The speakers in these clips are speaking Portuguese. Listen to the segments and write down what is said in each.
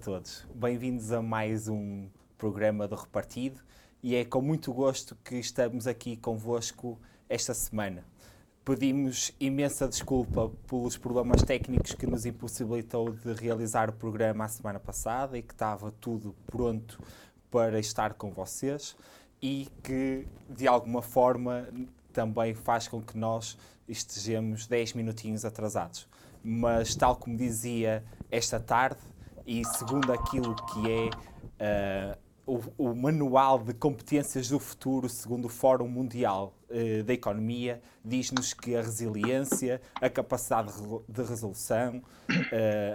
todos. Bem-vindos a mais um programa do Repartido e é com muito gosto que estamos aqui convosco esta semana. Pedimos imensa desculpa pelos problemas técnicos que nos impossibilitou de realizar o programa a semana passada e que estava tudo pronto para estar com vocês e que de alguma forma também faz com que nós estejamos 10 minutinhos atrasados. Mas, tal como dizia esta tarde, e segundo aquilo que é uh, o, o, Manual de Competências do Futuro, segundo o Fórum Mundial uh, da Economia, diz-nos que a resiliência, a capacidade de resolução, uh,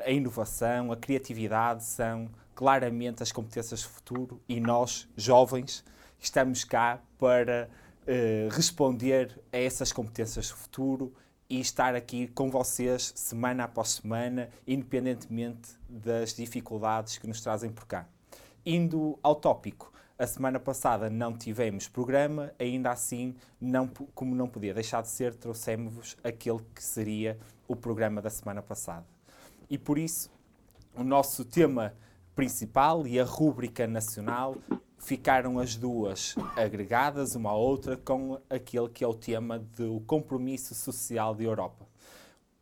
a inovação, a criatividade são claramente as competências do futuro e nós, jovens, estamos cá para responder a essas competências do futuro e estar aqui com vocês semana após semana, independentemente das dificuldades que nos trazem por cá. Indo ao tópico, a semana passada não tivemos programa, ainda assim, não, como não podia deixar de ser, trouxemos-vos aquele que seria o programa da semana passada. E por isso, o nosso tema principal e a rúbrica nacional ficaram as duas agregadas uma à outra com aquele que é o tema do compromisso social da Europa.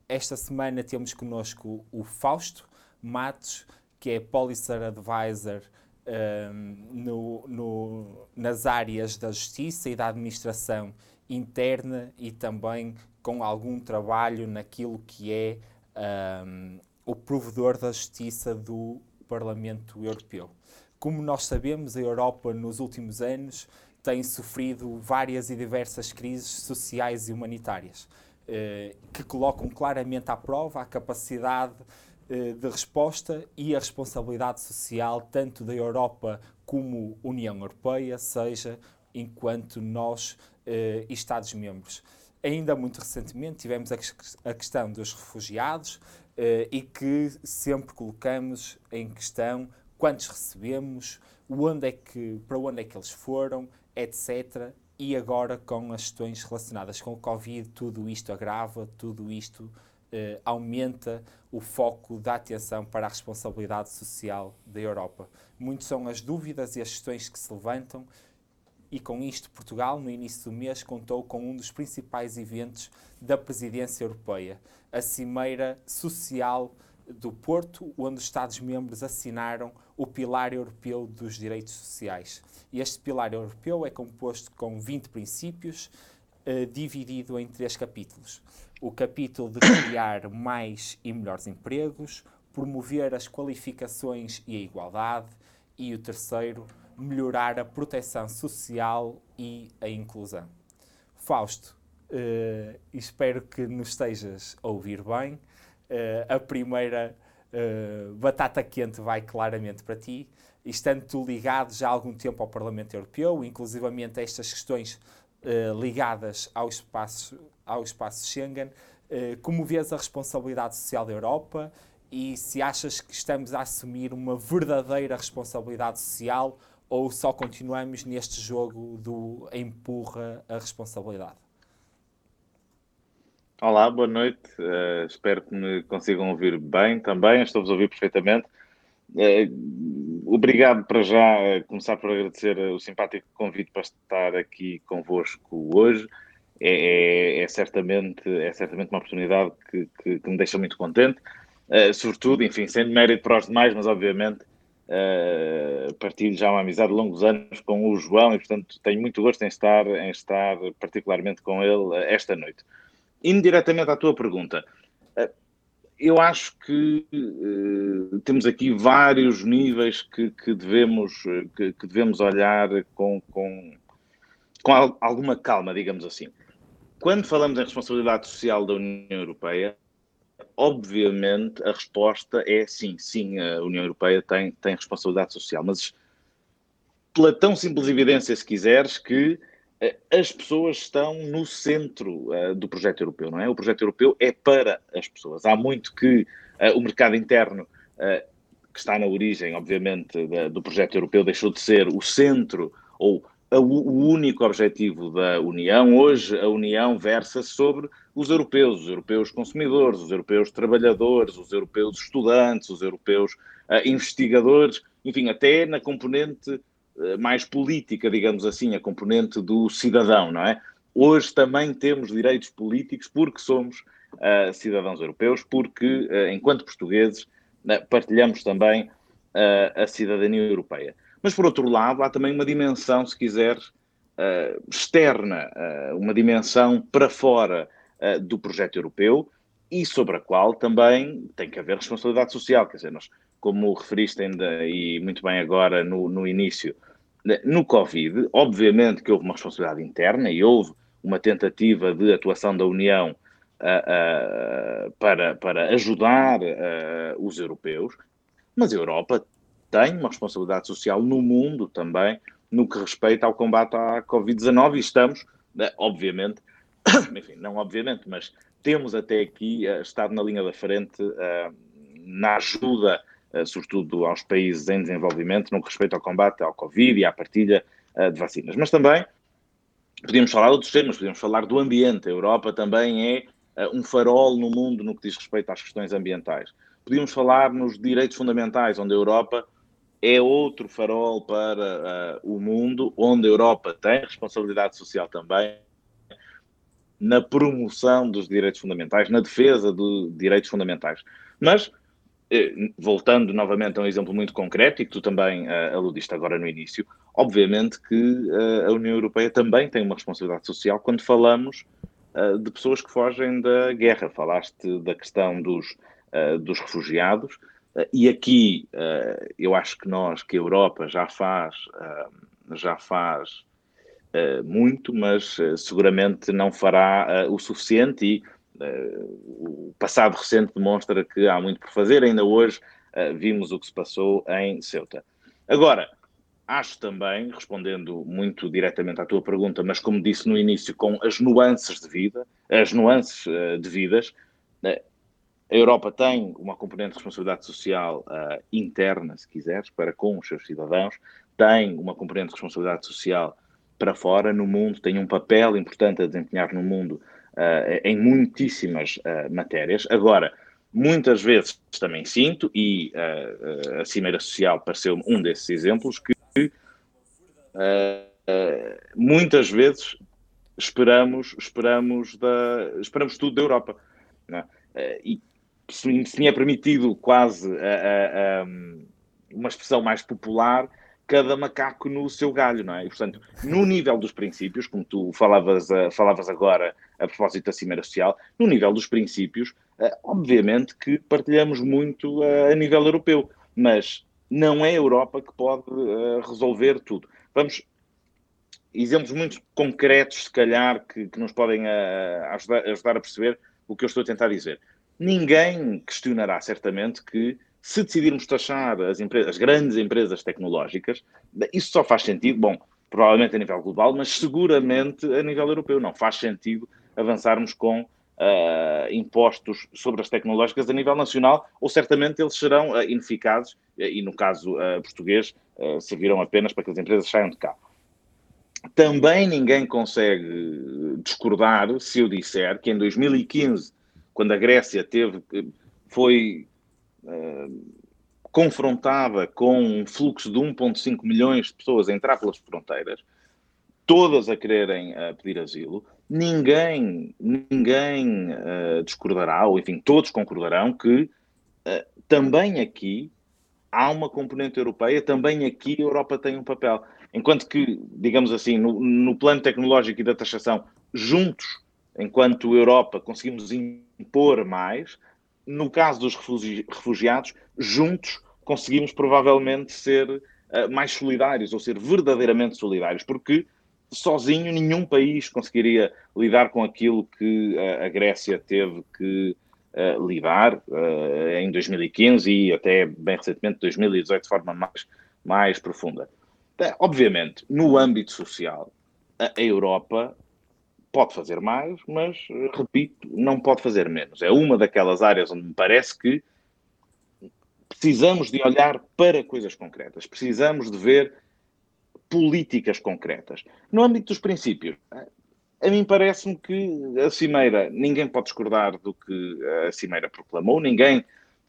Esta semana temos connosco o Fausto Matos, que é Policy Advisor um, no, no, nas áreas da justiça e da administração interna e também com algum trabalho naquilo que é um, o provedor da justiça do Parlamento Europeu. Como nós sabemos, a Europa nos últimos anos tem sofrido várias e diversas crises sociais e humanitárias, eh, que colocam claramente à prova a capacidade eh, de resposta e a responsabilidade social tanto da Europa como União Europeia, seja enquanto nós eh, Estados-membros. Ainda muito recentemente tivemos a questão dos refugiados e que sempre colocamos em questão quantos recebemos, onde é que, para onde é que eles foram, etc. E agora com as questões relacionadas com o Covid, tudo isto agrava, tudo isto eh, aumenta o foco da atenção para a responsabilidade social da Europa. Muitas são as dúvidas e as questões que se levantam, e com isto, Portugal, no início do mês, contou com um dos principais eventos da presidência europeia, a Cimeira Social do Porto, onde os Estados-membros assinaram o Pilar Europeu dos Direitos Sociais. E este Pilar Europeu é composto com 20 princípios, uh, dividido em três capítulos. O capítulo de criar mais e melhores empregos, promover as qualificações e a igualdade, e o terceiro, melhorar a proteção social e a inclusão. Fausto, uh, espero que nos estejas a ouvir bem. Uh, a primeira uh, batata quente vai claramente para ti. Estando tu ligado já há algum tempo ao Parlamento Europeu, inclusivamente a estas questões uh, ligadas ao espaço, ao espaço Schengen, como vês a responsabilidade social da Europa e se achas que estamos a assumir uma verdadeira responsabilidade social ou só continuamos neste jogo do empurra a responsabilidade? Olá, boa noite. Uh, espero que me consigam ouvir bem também. Estou-vos a ouvir perfeitamente. Uh, obrigado para já. Uh, começar por agradecer o simpático convite para estar aqui convosco hoje. É, é, é certamente, é certamente uma oportunidade que, que, que me deixa muito contente. sobretudo, enfim, sendo mérito para os demais, mas obviamente partilho já uma amizade de longos anos com o João e, portanto, tenho muito gosto em estar, em estar particularmente com ele esta noite indo diretamente à tua pergunta, eh, eu acho que uh, temos aqui vários níveis que, que devemos, que, que, devemos olhar com, com, com alguma calma, digamos assim. Quando falamos em responsabilidade social da União Europeia, obviamente a resposta é sim, sim, a União Europeia tem, tem responsabilidade social, mas pela tão simples evidência, se quiseres, que eh, as pessoas estão no centro uh, do projeto europeu, não é? O projeto europeu é para as pessoas. Há muito que uh, o mercado interno, uh, que está na origem, obviamente, da, do projeto europeu, deixou de ser o centro ou o único objetivo da União. Hoje, a União versa sobre os europeus, os europeus consumidores, os europeus trabalhadores, os europeus estudantes, os europeus investigadores, enfim, até na componente mais política, digamos assim, a componente do cidadão, não é? Hoje também temos direitos políticos porque somos uh, cidadãos europeus, porque, enquanto portugueses, partilhamos também a cidadania europeia. Mas, por outro lado, há também uma dimensão, se quiser, uh, externa, uh, uma dimensão para fora uh, do projeto europeu e sobre a qual também tem que haver responsabilidade social. Quer dizer, nós, como referiste ainda e muito bem agora no, no início, né, no Covid, obviamente que houve uma responsabilidade interna e houve uma tentativa de atuação da União para, para ajudar os europeus, mas a Europa tem uma responsabilidade social no mundo também, no que respeita ao combate à Covid-19 e estamos, né, obviamente, enfim, não obviamente, mas temos até aqui uh, estado na linha da frente uh, na ajuda, uh, sobretudo aos países em desenvolvimento, no que respeita ao combate ao Covid e à partilha de vacinas. Mas também podíamos falar de outros temas, podíamos falar do ambiente. A Europa também é um farol no mundo no que diz respeito às questões ambientais. Podíamos falar nos direitos fundamentais, onde a Europa é outro farol para uh, o mundo, onde a Europa tem responsabilidade social também na promoção dos direitos fundamentais, na defesa de direitos fundamentais. Mas, eh, voltando novamente a um exemplo muito concreto e que tu também uh, aludiste agora no início, obviamente que uh, a União Europeia também tem uma responsabilidade social quando falamos uh, de pessoas que fogem da guerra. Falaste da questão dos, dos refugiados, eh, e aqui eh, eu acho que nós, que a Europa já faz, eh, já faz muito, mas seguramente não fará o suficiente e o passado recente demonstra que há muito por fazer. Ainda hoje vimos o que se passou em Ceuta. Agora, acho também, respondendo muito diretamente à tua pergunta, mas como disse no início, com as nuances de vida, as nuances devidas, a Europa tem uma componente de responsabilidade social uh, interna, se quiseres, para com os seus cidadãos, tem uma componente de responsabilidade social para fora, no mundo, tem um papel importante a desempenhar no mundo uh, em muitíssimas uh, matérias. Agora, muitas vezes também sinto, e a Cimeira Social pareceu um desses exemplos, que muitas vezes esperamos, esperamos, da, esperamos tudo da Europa. É? E se, me é permitido quase uma expressão mais popular, cada macaco no seu galho, não é? E, portanto, no nível dos princípios, como tu falavas, uh, falavas agora a propósito da Cimeira Social, no nível dos princípios, uh, obviamente que partilhamos muito uh, a nível europeu, mas não é a Europa que pode resolver tudo. Vamos, exemplos muito concretos, se calhar, que, que nos podem ajudar, ajudar a perceber o que eu estou a tentar dizer ninguém questionará certamente que se decidirmos taxar as, empresas, as grandes empresas tecnológicas, isso só faz sentido, bom, provavelmente a nível global, mas seguramente a nível europeu. Não faz sentido avançarmos com uh, impostos sobre as tecnológicas a nível nacional, ou certamente eles serão uh, ineficazes, e no caso uh, português, servirão apenas para que as empresas saiam de cá. Também ninguém consegue discordar se eu disser que em 2015 quando a Grécia teve, foi confrontada com um fluxo de 1,5 milhões de pessoas a entrar pelas fronteiras, todas a quererem uh, pedir asilo, ninguém, ninguém uh, discordará, ou enfim, todos concordarão que também aqui há uma componente europeia, também aqui a Europa tem um papel. Enquanto que, digamos assim, no, no plano tecnológico e da taxação, juntos, enquanto Europa, conseguimos impor mais. No caso dos refugiados, juntos conseguimos provavelmente ser uh, mais solidários ou ser verdadeiramente solidários, porque sozinho nenhum país conseguiria lidar com aquilo que uh, a Grécia teve que uh, lidar em 2015 e até bem recentemente 2018 de forma mais, mais profunda. Obviamente, no âmbito social, a Europa pode fazer mais, mas, repito, não pode fazer menos. É uma daquelas áreas onde me parece que precisamos de olhar para coisas concretas, precisamos de ver políticas concretas. No âmbito dos princípios, a mim parece-me que a Cimeira, ninguém pode discordar do que a Cimeira proclamou, ninguém,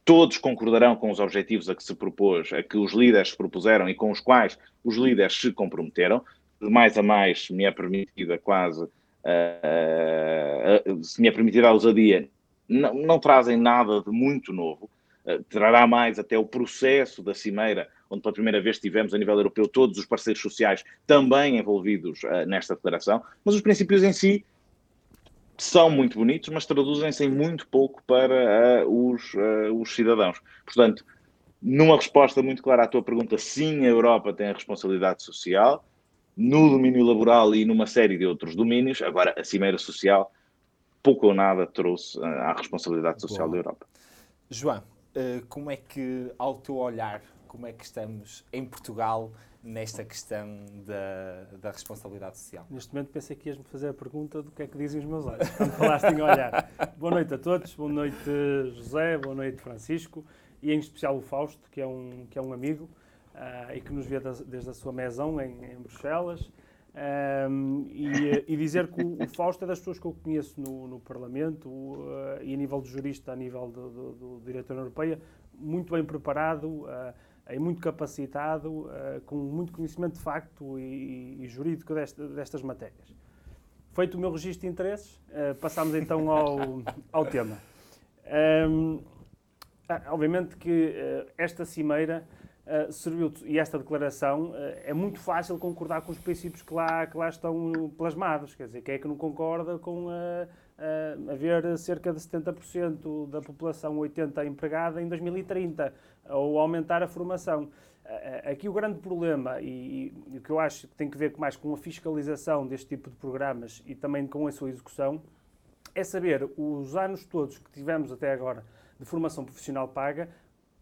todos concordarão com os objetivos a que se propôs, a que os líderes se propuseram e com os quais os líderes se comprometeram. De mais a mais, me é permitida quase, uh, uh, se me é permitida a ousadia, não, não trazem nada de muito novo. Uh, trará mais até o processo da Cimeira onde pela primeira vez tivemos a nível europeu todos os parceiros sociais também envolvidos uh, nesta declaração, mas os princípios em si são muito bonitos, mas traduzem-se em muito pouco para uh, os, os cidadãos. Portanto, numa resposta muito clara à tua pergunta, sim, a Europa tem a responsabilidade social no domínio laboral e numa série de outros domínios. Agora, a Cimeira Social pouco ou nada trouxe à responsabilidade social da Europa. João, como é que, ao teu olhar, como é que estamos em Portugal nesta questão da, da responsabilidade social. Neste momento pensei que ias-me fazer a pergunta do que é que dizem os meus olhos, quando falaste em olhar. boa noite a todos, boa noite José, boa noite Francisco e em especial o Fausto, que é um, que é um amigo e que nos vê desde a sua mesão em, em Bruxelas. Um, e, e, dizer que o, o, Fausto é das pessoas que eu conheço no, no Parlamento uh, e a nível de jurista, a nível do, do, do diretor europeia, muito bem preparado, uh, é muito capacitado, uh, com muito conhecimento de facto e, e jurídico desta, destas matérias. Feito o meu registro de interesses, passamos então ao, ao tema. Um, ah, obviamente que esta cimeira uh, serviu, e esta declaração, é muito fácil concordar com os princípios que lá, que lá estão plasmados. Quer dizer, quem é que não concorda com uh, haver cerca de 70% da população 80 empregada em 2030, ou aumentar a formação. Uh, aqui o grande problema, e, e, o que eu acho que tem que ver mais com a fiscalização deste tipo de programas e também com a sua execução, é saber os anos todos que tivemos até agora de formação profissional paga,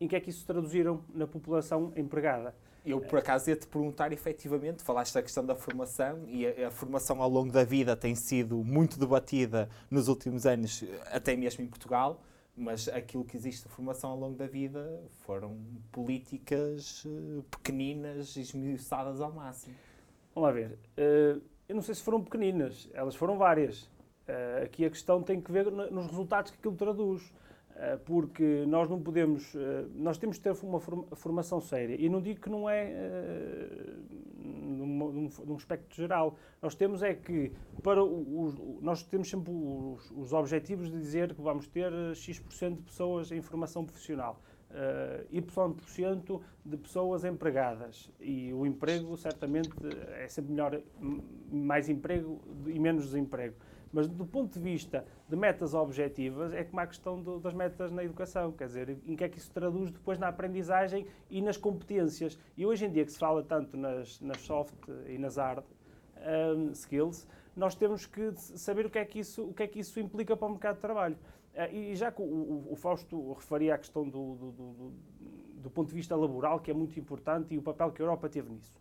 em que é que isso traduziram na população empregada. Eu, por acaso, ia-te perguntar, efetivamente, falaste da questão da formação e a, a, formação ao longo da vida tem sido muito debatida nos últimos anos, até mesmo em Portugal, mas aquilo que existe de formação ao longo da vida foram políticas uh, pequeninas, esmiuçadas ao máximo. Vamos lá ver. Uh, eu não sei se foram pequeninas, elas foram várias. Uh, aqui a questão tem que ver nos resultados que aquilo traduz. Eh, porque nós não podemos, eh, nós temos que ter uma formação séria. E não digo que não é uh, num, num, aspecto geral. Nós temos é que, para os, nós temos sempre os, os, objetivos de dizer que vamos ter X% de pessoas em formação profissional. Uh, Y% de pessoas empregadas. E o emprego, certamente, é sempre melhor, mais emprego e menos desemprego. Mas do ponto de vista de metas objetivas, é como a questão do, das metas na educação, quer dizer, em que é que isso traduz depois na aprendizagem e nas competências. E hoje em dia que se fala tanto nas, nas soft e nas hard um, skills, nós temos que saber o que é que isso, o que é que isso implica para o mercado de trabalho. Uh, e já que o, Fausto referia à questão do, do, do, do, ponto de vista laboral, que é muito importante, e o papel que a Europa teve nisso.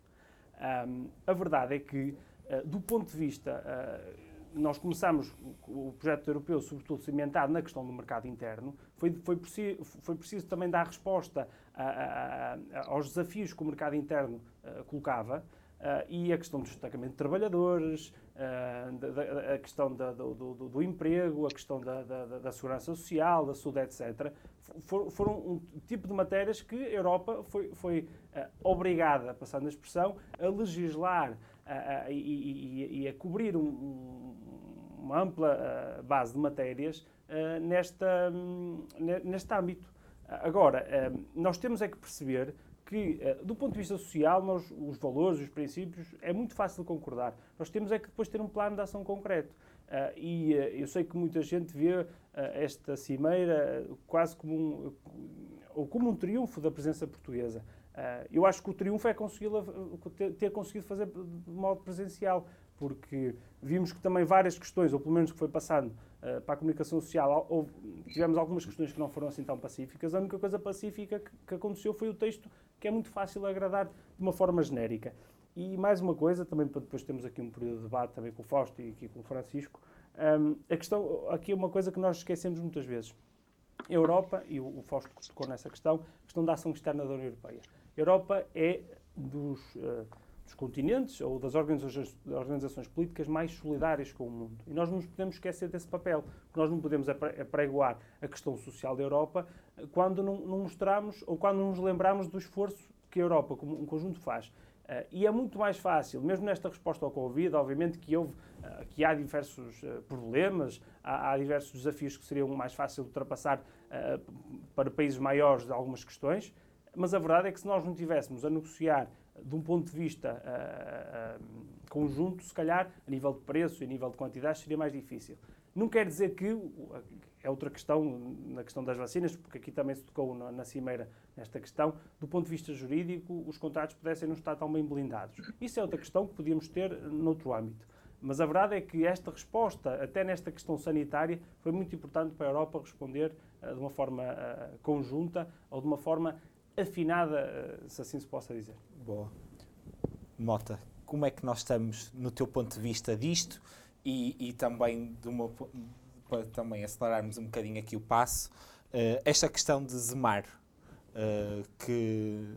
Um, a verdade é que, uh, do ponto de vista uh, nós começamos o projeto europeu, sobretudo cimentado na questão do mercado interno, foi, foi, preciso, foi preciso também dar resposta a, a, a, aos desafios que o mercado interno uh, colocava uh, e a questão do destacamento de trabalhadores, uh, da, a questão da, do, do, do, emprego, a questão da, da, segurança social, da saúde, etc. For, foram um tipo de matérias que a Europa foi, foi obrigada, passando a expressão, a legislar e, e, a cobrir um, uma ampla uh, base de matérias uh, nesta, um, neste âmbito. Agora, uh, nós temos é que perceber que, do ponto de vista social, nós, os valores, os princípios, é muito fácil concordar. Nós temos é que depois ter um plano de ação concreto. e eu sei que muita gente vê esta cimeira quase como um, ou como um triunfo da presença portuguesa. Uh, eu acho que o triunfo é ter, ter, conseguido fazer de modo presencial, porque vimos que também várias questões, ou pelo menos que foi passando uh, para a comunicação social, tivemos algumas questões que não foram assim tão pacíficas. A única coisa pacífica que, que, aconteceu foi o texto, que é muito fácil agradar de uma forma genérica. E mais uma coisa, também para depois termos aqui um período de debate também com o Fausto e aqui com o Francisco, um, a questão, aqui é uma coisa que nós esquecemos muitas vezes. A Europa, e o, o Fausto tocou nessa questão, a questão da ação externa da União Europeia. Europa é dos, uh, dos continentes ou das organizações, organizações, políticas mais solidárias com o mundo. E nós não nos podemos esquecer desse papel, porque nós não podemos apregoar a questão social da Europa quando não, não mostramos ou quando não nos lembramos do esforço que a Europa, como um conjunto, faz. Uh, e é muito mais fácil, mesmo nesta resposta ao Covid, obviamente que, houve, uh, que há diversos uh, problemas, há, há, diversos desafios que seriam mais fáceis de ultrapassar para países maiores de algumas questões, mas a verdade é que se nós não tivéssemos a negociar de um ponto de vista conjunto, se calhar, a nível de preço e a nível de quantidades, seria mais difícil. Não quer dizer que é outra questão, na questão das vacinas, porque aqui também se tocou na, na Cimeira nesta questão, do ponto de vista jurídico, os contratos pudessem não estar tão bem blindados. Isso é outra questão que podíamos ter noutro âmbito. Mas a verdade é que esta resposta, até nesta questão sanitária, foi muito importante para a Europa responder uh, de uma forma uh, conjunta ou de uma forma afinada, uh, se assim se possa dizer. Boa. Mota, como é que nós estamos, no teu ponto de vista, disto e, e também de uma para também acelerarmos um bocadinho aqui o passo, uh, esta questão de Zemar, uh, que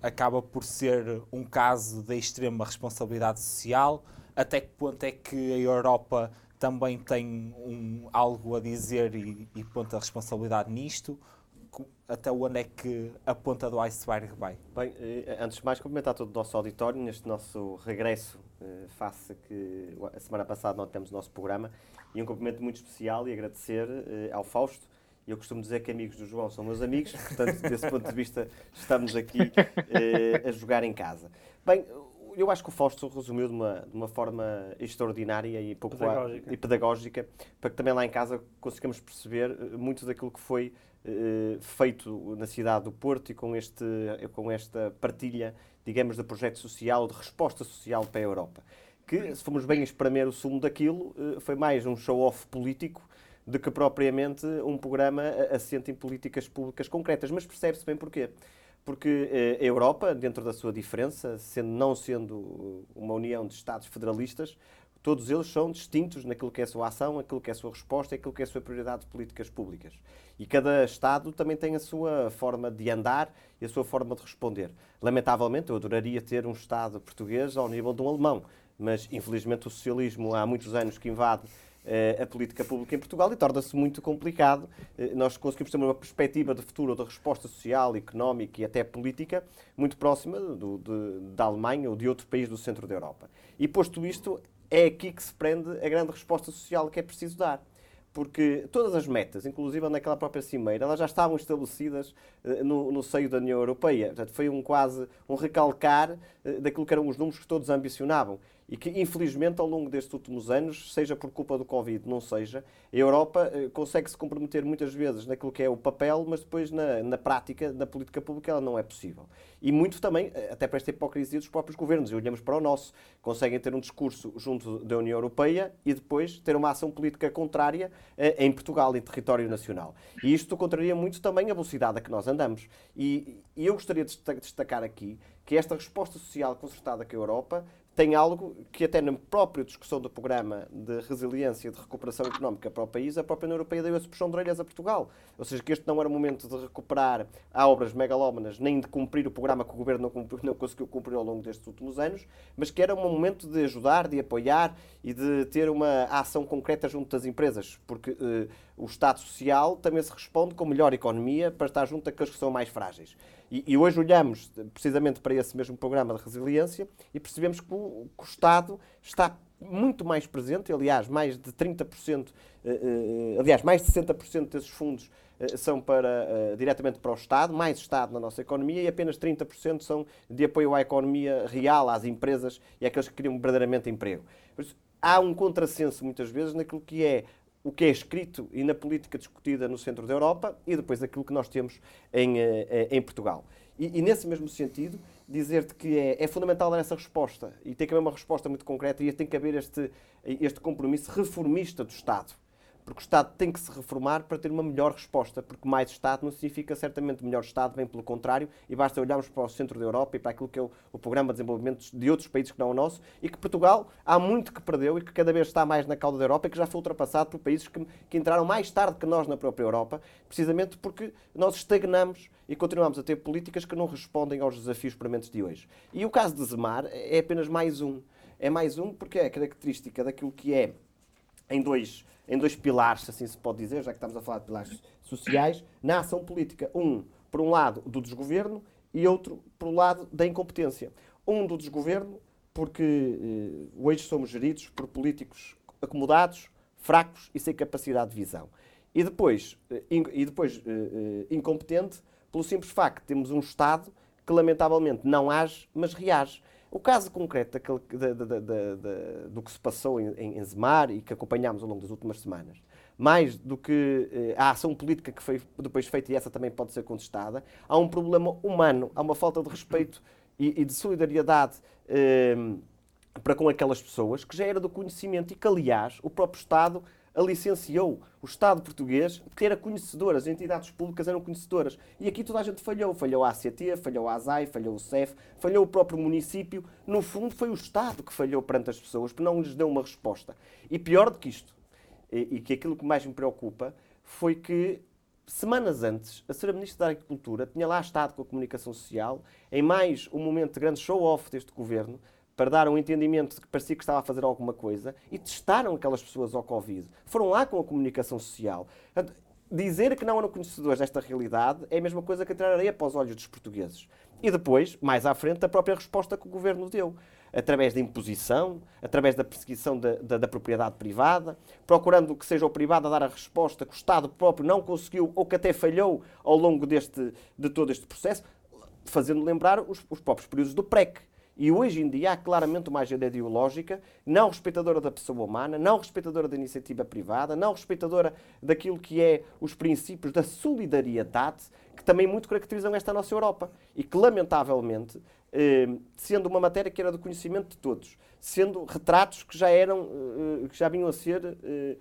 acaba por ser um caso de extrema responsabilidade social, até que ponto é que a Europa também tem um, algo a dizer e, e ponta a responsabilidade nisto? Até onde é que a ponta do iceberg vai? Bem, eh, antes de mais, cumprimentar todo o nosso auditório neste nosso regresso, face que a semana passada nós temos o nosso programa e um cumprimento muito especial e agradecer uh, ao Fausto. Eu costumo dizer que amigos do João são meus amigos, portanto, desse ponto de vista, estamos aqui a jogar em casa. Bem, eu acho que o Fausto resumiu de uma, de uma forma extraordinária e, pouco pedagógica. e pedagógica, para que também lá em casa consigamos perceber eh, muito daquilo que foi uh, feito na cidade do Porto e com, este, com esta partilha, digamos, de projeto social, de resposta social para a Europa que, se formos bem espremer o sumo daquilo, eh, foi mais um show-off político do que propriamente um programa assente em políticas públicas concretas. Mas percebe-se bem porquê. Porque eh, a Europa, dentro da sua diferença, sendo, não sendo uma união de Estados federalistas, todos eles são distintos naquilo que é a sua ação, aquilo que é a sua resposta, aquilo que é a sua prioridade de políticas públicas. E cada Estado também tem a sua forma de andar e a sua forma de responder. Lamentavelmente, eu adoraria ter um Estado português ao nível de um alemão, mas infelizmente o socialismo há muitos anos que invade eh, a política pública em Portugal e torna-se muito complicado. Eh, nós conseguimos ter uma perspectiva de futuro de resposta social, económica e até política muito próxima do, de, da Alemanha ou de outro país do centro da Europa. E posto isto, é aqui que se prende a grande resposta social que é preciso dar porque todas as metas, inclusive naquela própria cimeira, elas já estavam estabelecidas uh, no, no, seio da União Europeia. Portanto, foi um quase um recalcar uh, daquilo que eram os números que todos ambicionavam e que, infelizmente, ao longo destes últimos anos, seja por culpa do Covid, não seja, a Europa eh, consegue se comprometer muitas vezes naquilo que é o papel, mas depois na, na prática, na política pública, ela não é possível. E muito também, eh, até para esta hipocrisia dos próprios governos, e olhamos para o nosso, conseguem ter um discurso junto da União Europeia e depois ter uma ação política contrária eh, em Portugal, em território nacional. E isto contraria muito também a velocidade a que nós andamos. E, e eu gostaria de destacar aqui que esta resposta social concertada com a Europa tem algo que até na própria discussão do programa de resiliência e de recuperação económica para o país, a própria União Europeia deu esse puxão de orelhas a Portugal. Ou seja, que este não era o momento de recuperar obras megalómanas, nem de cumprir o programa que o Governo não, cumpriu, não conseguiu cumprir ao longo destes últimos anos, mas que era um momento de ajudar, de apoiar e de ter uma ação concreta junto das empresas, porque eh, o Estado Social também se responde com melhor economia para estar junto daqueles que são mais frágeis. E, e, hoje olhamos precisamente para esse mesmo programa de resiliência e percebemos que o, que o Estado está muito mais presente, aliás, mais de 30%, eh, eh, aliás, mais de 60% desses fundos eh, são para, diretamente para o Estado, mais Estado na nossa economia e apenas 30% são de apoio à economia real, às empresas e àqueles que criam verdadeiramente emprego. Por isso, há um contrassenso muitas vezes naquilo que é o que é escrito e na política discutida no centro da Europa e depois aquilo que nós temos em, eh, em Portugal. E, e nesse mesmo sentido, dizer-te que é, é, fundamental dar essa resposta e tem que haver uma resposta muito concreta e tem que haver este, este compromisso reformista do Estado. Porque o Estado tem que se reformar para ter uma melhor resposta, porque mais Estado não significa certamente melhor Estado, bem pelo contrário, e basta olharmos para o centro da Europa e para aquilo que é o, o programa de desenvolvimento de outros países que não o nosso, e que Portugal há muito que perdeu e que cada vez está mais na cauda da Europa e que já foi ultrapassado por países que, que entraram mais tarde que nós na própria Europa, precisamente porque nós estagnamos e continuamos a ter políticas que não respondem aos desafios prementes de hoje. E o caso de Zemar é apenas mais um. É mais um porque é característica daquilo que é em dois em dois pilares, assim se pode dizer, já que estamos a falar de pilares sociais, na ação política. Um, por um lado, do desgoverno e outro, por um lado, da incompetência. Um do desgoverno, porque eh, hoje somos geridos por políticos acomodados, fracos e sem capacidade de visão. E depois, eh, e depois eh, eh, incompetente, pelo simples facto de termos um Estado que lamentavelmente não age, mas reage. O caso concreto daquele, da, da, da, do que se passou em, em Zemar e que acompanhámos ao longo das últimas semanas, mais do que eh, a ação política que foi depois feita, e essa também pode ser contestada, há um problema humano, há uma falta de respeito e, e de solidariedade eh, para com aquelas pessoas que já era do conhecimento e que, aliás, o próprio Estado a licenciou. O Estado português, era conhecedor, as entidades públicas eram conhecedoras. E aqui toda a gente falhou. Falhou a ACT, falhou a ASAI, falhou o CEF, falhou o próprio município. No fundo, foi o Estado que falhou perante as pessoas, porque não lhes deu uma resposta. E pior do que isto, e, e que aquilo que mais me preocupa, foi que semanas antes, a Sra. Ministra da Agricultura tinha lá estado com a comunicação social, em mais um momento de grande show-off deste governo, para dar um entendimento de que parecia que estava a fazer alguma coisa e testaram aquelas pessoas ao Covid. Foram lá com a comunicação social. Dizer que não eram conhecedores desta realidade é a mesma coisa que tirar areia para os olhos dos portugueses. E depois, mais à frente, a própria resposta que o governo deu. Através da imposição, através da perseguição da, da, da, propriedade privada, procurando que seja o privado a dar a resposta que o Estado próprio não conseguiu ou que até falhou ao longo deste, de todo este processo, fazendo lembrar os, os próprios períodos do PREC e hoje em dia há claramente uma agenda ideológica não respeitadora da pessoa humana, não respeitadora da iniciativa privada, não respeitadora daquilo que é os princípios da solidariedade, que também muito caracterizam esta nossa Europa. E que, lamentavelmente, eh, sendo uma matéria que era do conhecimento de todos, sendo retratos que já eram, eh, que já vinham a ser eh, eh,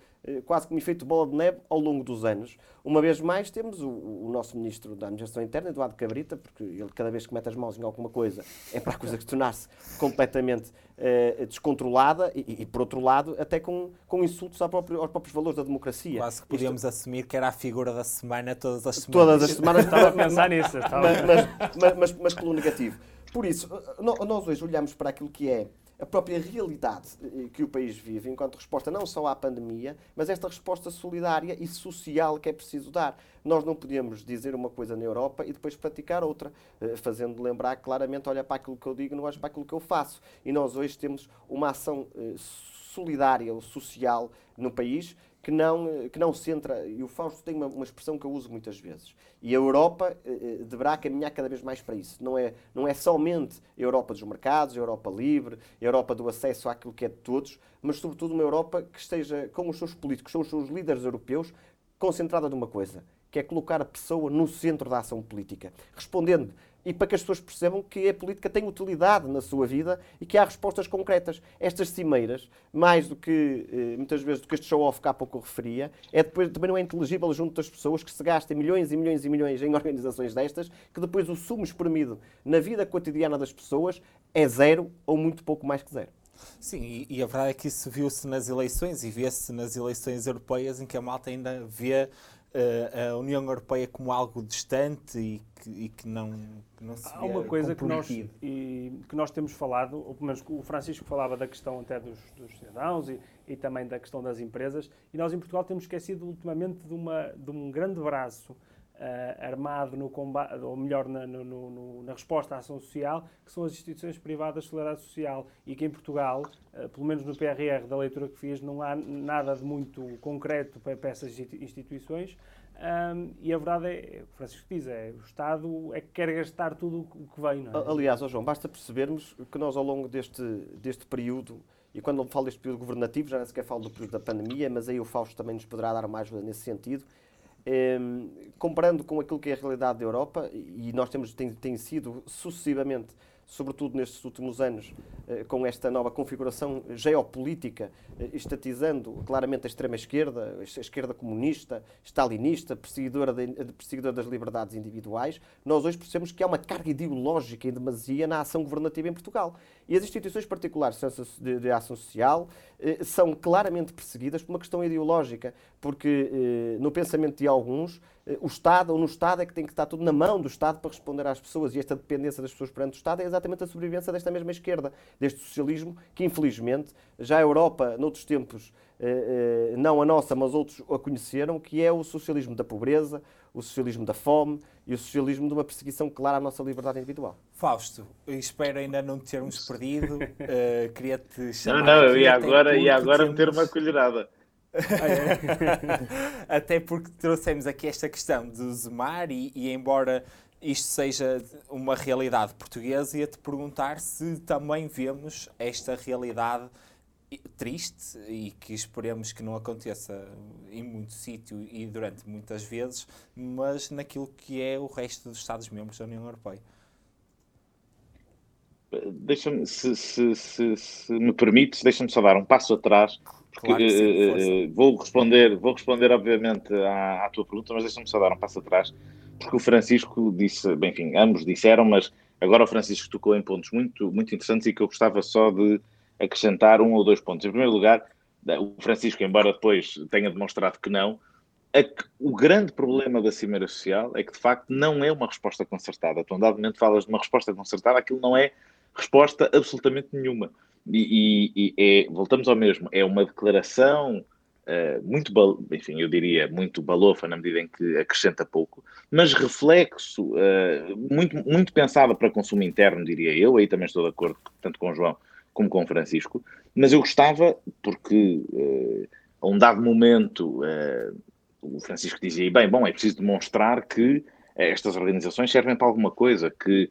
quase como efeito bola de neve ao longo dos anos. Uma vez mais, temos o, o, nosso Ministro da Administração Interna, Eduardo Cabrita, porque ele, cada vez que mete as mãos em alguma coisa, é para a coisa tornar-se completamente uh, descontrolada e, e, por outro lado, até com, com insultos ao próprio, aos próprios valores da democracia. Quase que podíamos Isto... assumir que era a figura da semana todas as semanas. Todas as semanas. estava a pensar nisso. Mas, mas, mas, mas, mas pelo negativo. Por isso, nós hoje olhamos para aquilo que é a própria realidade eh, que o país vive, enquanto resposta não só à pandemia, mas esta resposta solidária e social que é preciso dar. Nós não podemos dizer uma coisa na Europa e depois praticar outra, eh, fazendo lembrar claramente, olha para aquilo que eu digo, não olha para aquilo que eu faço. E nós hoje temos uma ação eh, solidária ou social no país que não, que não centra, e o Fausto tem uma, uma expressão que eu uso muitas vezes, e a Europa eh, eh, deverá caminhar cada vez mais para isso. Não é, não é somente a Europa dos mercados, a Europa livre, a Europa do acesso àquilo que é de todos, mas sobretudo uma Europa que esteja com os seus políticos, com os seus líderes europeus, concentrada numa coisa, que é colocar a pessoa no centro da ação política, respondendo e para que as pessoas percebam que a política tem utilidade na sua vida e que há respostas concretas. Estas cimeiras, mais do que, eh, muitas vezes, do que este show-off que há pouco referia, é depois, também não é inteligível junto das pessoas que se gastem milhões e milhões e milhões em organizações destas, que depois o sumo espremido na vida cotidiana das pessoas é zero ou muito pouco mais que zero. Sim, e, e a verdade é que isso viu-se nas eleições e vê-se nas eleições europeias em que a malta ainda vê uh, a União Europeia como algo distante e que, e que não, que não se Há uma coisa que nós, e, que nós temos falado, ou pelo menos o Francisco falava da questão até dos, dos cidadãos e, e também da questão das empresas, e nós em Portugal temos esquecido ultimamente de, uma, de um grande braço Uh, armado no combate, ou melhor, na, no, no, na, resposta à ação social, que são as instituições privadas de solidariedade social. E que em Portugal, uh, pelo menos no PRR da leitura que fiz, não há nada de muito concreto para, para essas instituições. Um, e a verdade é, o Francisco diz, é o Estado é que quer gastar tudo o que vem. É? Aliás, oh João, basta percebermos que nós, ao longo deste, deste período, e quando falo deste período governativo, já nem sequer falo do período da pandemia, mas aí o Fausto também nos poderá dar ajuda nesse sentido comparando com aquilo que é a realidade da Europa, e nós temos tem, tem sido sucessivamente sobretudo nestes últimos anos, eh, com esta nova configuração geopolítica, eh, estatizando claramente a extrema-esquerda, a esquerda comunista, stalinista, perseguidora, de, perseguidora das liberdades individuais, nós hoje percebemos que há uma carga ideológica em demasia na ação governativa em Portugal. E as instituições particulares de, ação social eh, são claramente perseguidas por uma questão ideológica, porque no pensamento de alguns, o Estado, ou no Estado, é que tem que estar tudo na mão do Estado para responder às pessoas, e esta dependência das pessoas perante o Estado é exatamente a sobrevivência desta mesma esquerda, deste socialismo, que infelizmente já a Europa, noutros tempos, eh, eh, não a nossa, mas outros a conheceram, que é o socialismo da pobreza, o socialismo da fome e o socialismo de uma perseguição clara à nossa liberdade individual. Fausto, espero ainda não termos perdido. Uh, Queria-te chamar. Não, não, eu ia agora, ia agora temos... meter uma colherada. Até porque trouxemos aqui esta questão do Zemar e, e embora isto seja uma realidade portuguesa, ia-te perguntar se também vemos esta realidade triste e que esperemos que não aconteça em muito sítio e durante muitas vezes, mas naquilo que é o resto dos Estados-membros da União Europeia. Deixa-me, se, se, se, se, me permites, deixa-me só dar um passo atrás, claro sim, uh, vou responder, vou responder obviamente à, à tua pergunta, mas deixa-me só dar um passo atrás, porque o Francisco disse, bem, enfim, ambos disseram, mas agora o Francisco tocou em pontos muito, muito interessantes e que eu gostava só de acrescentar um ou dois pontos. Em primeiro lugar, o Francisco, embora depois tenha demonstrado que não, o grande problema da Cimeira Social é que, de facto, não é uma resposta concertada. Tu, andadamente, falas de uma resposta concertada, aquilo não é resposta absolutamente nenhuma. E, e, e é, voltamos ao mesmo, é uma declaração uh, muito, enfim, eu diria, muito balofa na medida em que acrescenta pouco, mas reflexo, uh, muito, muito pensada para consumo interno, diria eu, aí também estou de acordo tanto com o João como com o Francisco, mas eu gostava, porque uh, a um dado momento o Francisco dizia, bem, bom, é preciso demonstrar que estas organizações servem para alguma coisa, que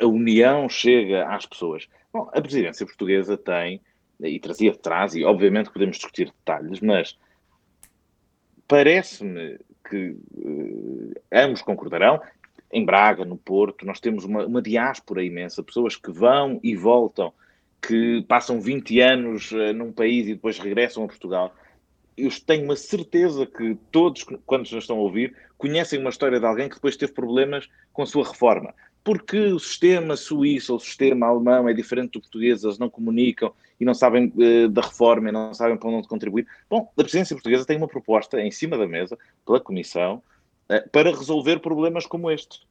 a união chega às pessoas. Bom, a presidência portuguesa tem, e trazia atrás, e obviamente podemos discutir detalhes, mas parece-me que uh, ambos concordarão. Em Braga, no Porto, nós temos uma, uma diáspora imensa, pessoas que vão e voltam que passam 20 anos uh, num país e depois regressam a Portugal. Eu tenho uma certeza que todos, quando nos estão a ouvir, conhecem uma história de alguém que depois teve problemas com a sua reforma. Porque o sistema suíço ou o sistema alemão é diferente do português, eles não comunicam e não sabem uh, da reforma e não sabem para onde contribuir. Bom, a presidência portuguesa tem uma proposta em cima da mesa, pela Comissão, uh, para resolver problemas como este.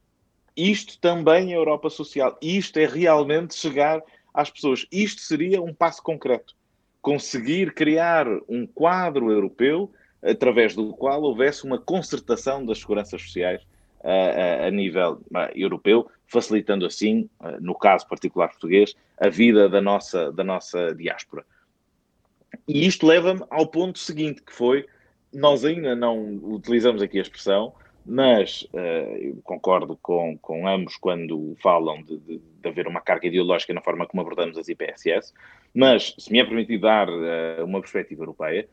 Isto também é Europa Social. Isto é realmente chegar às pessoas. Isto seria um passo concreto. Conseguir criar um quadro europeu através do qual houvesse uma concertação das seguranças sociais uh, a nível uh, europeu, facilitando assim, uh, no caso particular português, a vida da nossa, da nossa diáspora. E isto leva-me ao ponto seguinte, que foi, nós ainda não utilizamos aqui a expressão, mas uh, concordo com, com ambos quando falam de, de, de, haver uma carga ideológica na forma como abordamos as IPSS, mas se me é permitido dar uh, uma perspectiva europeia,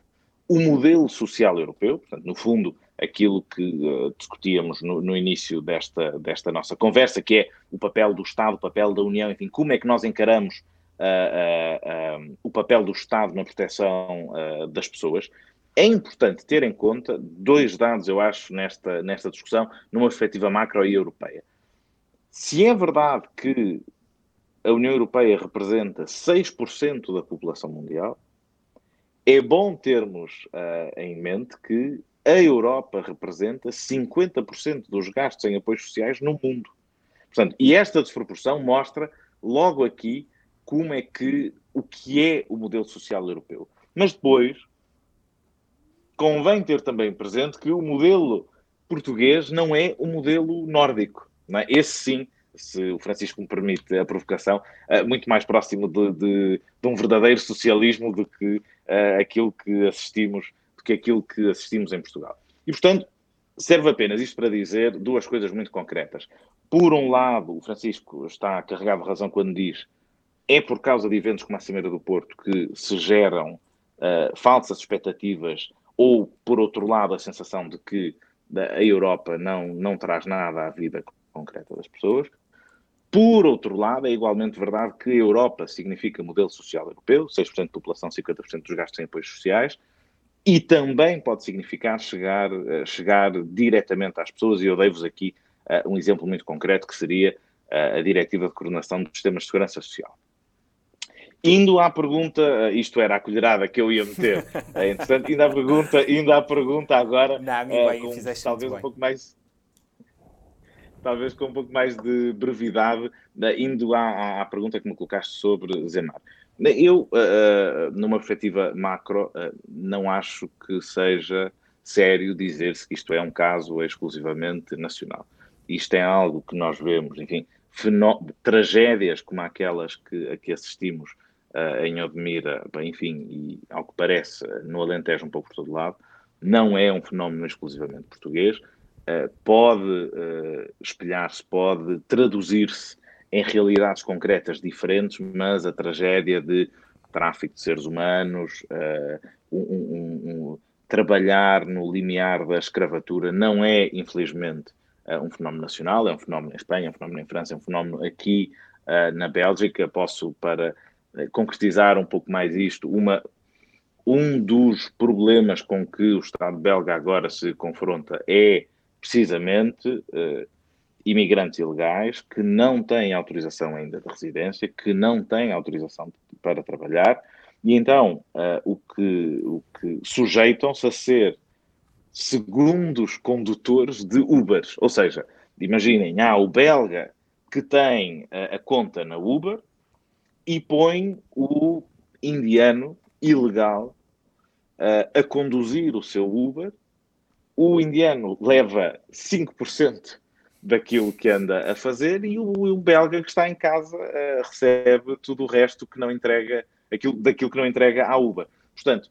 o modelo social europeu, portanto, no fundo, aquilo que uh, discutíamos no, no, início desta, desta nossa conversa, que é o papel do Estado, o papel da União, enfim, como é que nós encaramos o papel do Estado na proteção das pessoas, é importante ter em conta dois dados, eu acho, nesta, nesta discussão, numa perspectiva macro e europeia. Se é verdade que a União Europeia representa 6% da população mundial, é bom termos uh, em mente que a Europa representa 50% dos gastos em apoios sociais no mundo. Portanto, e esta desproporção mostra logo aqui como é que o que é o modelo social europeu. Mas depois, convém ter também presente que o modelo português não é o modelo nórdico. É? Esse sim, se o Francisco me permite a provocação, é muito mais próximo de, de, de um verdadeiro socialismo do que uh, aquilo que assistimos, que aquilo que assistimos em Portugal. E portanto, serve apenas isto para dizer duas coisas muito concretas. Por um lado, o Francisco está carregado de razão quando diz é por causa de eventos como a Cimeira do Porto que se geram uh, falsas expectativas ou, por outro lado, a sensação de que a Europa não, não traz nada à vida concreta das pessoas. Por outro lado, é igualmente verdade que a Europa significa modelo social europeu, 6% da população, 50% dos gastos em apoios sociais, e também pode significar chegar, uh, chegar diretamente às pessoas, e eu dei-vos aqui uh, um exemplo muito concreto, que seria uh, a Diretiva de Coordenação dos Sistemas de Segurança Social. Indo à pergunta, isto era a colherada que eu ia meter, é interessante, indo à pergunta, indo à pergunta agora, Não, bem, com, talvez um pouco mais talvez com um pouco mais de brevidade, indo à, à pergunta que me colocaste sobre Zemar. Eu, uh, numa perspectiva macro, uh, não acho que seja sério dizer-se que isto é um caso exclusivamente nacional. Isto é algo que nós vemos, enfim, tragédias como aquelas que, a que assistimos uh, em Odmira, bem, enfim, e ao que parece no Alentejo um pouco por todo lado, não é um fenómeno exclusivamente português, uh, pode uh, espelhar-se, pode traduzir-se em realidades concretas diferentes, mas a tragédia de tráfico de seres humanos, um, um, um, trabalhar no limiar da escravatura não é, infelizmente, um fenómeno nacional, é um fenómeno em Espanha, é um fenómeno em França, é um fenómeno aqui na Bélgica. Posso, para concretizar um pouco mais isto, uma, um dos problemas com que o Estado belga agora se confronta é precisamente uh, imigrantes ilegais que não têm autorização ainda de residência, que não têm autorização para trabalhar, e então uh, o que, o que sujeitam-se a ser segundos condutores de Ubers. Ou seja, imaginem, há o belga que tem a, a conta na Uber, e põe o indiano ilegal uh, a conduzir o seu Uber. O indiano leva 5% daquilo que anda a fazer e o, o belga que está em casa uh, recebe tudo o resto que não entrega, aquilo, daquilo que não entrega à Uber. Portanto,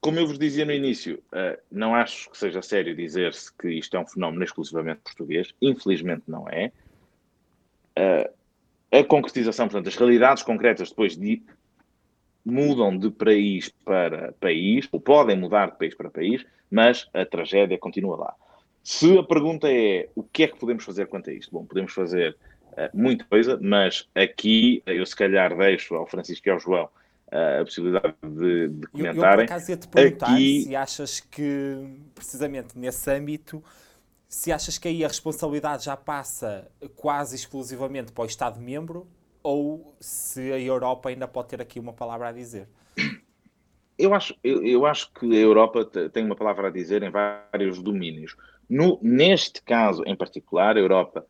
como eu vos dizia no início, uh, não acho que seja sério dizer-se que isto é um fenómeno exclusivamente português. Infelizmente não é. Uh, a concretização, portanto, as realidades concretas depois de, mudam de país para país, ou podem mudar de país para país, mas a tragédia continua lá. Se a pergunta é o que é que podemos fazer quanto a isto? Bom, podemos fazer uh, muita coisa, mas aqui eu se calhar deixo ao Francisco e ao João uh, a possibilidade de, de comentarem. Eu, eu por acaso ia te perguntar aqui... se achas que, precisamente nesse âmbito, se achas que aí a responsabilidade já passa quase exclusivamente para o Estado-membro ou se a Europa ainda pode ter aqui uma palavra a dizer? Eu acho, eu, eu acho que a Europa tem uma palavra a dizer em vários domínios. No, neste caso em particular, a Europa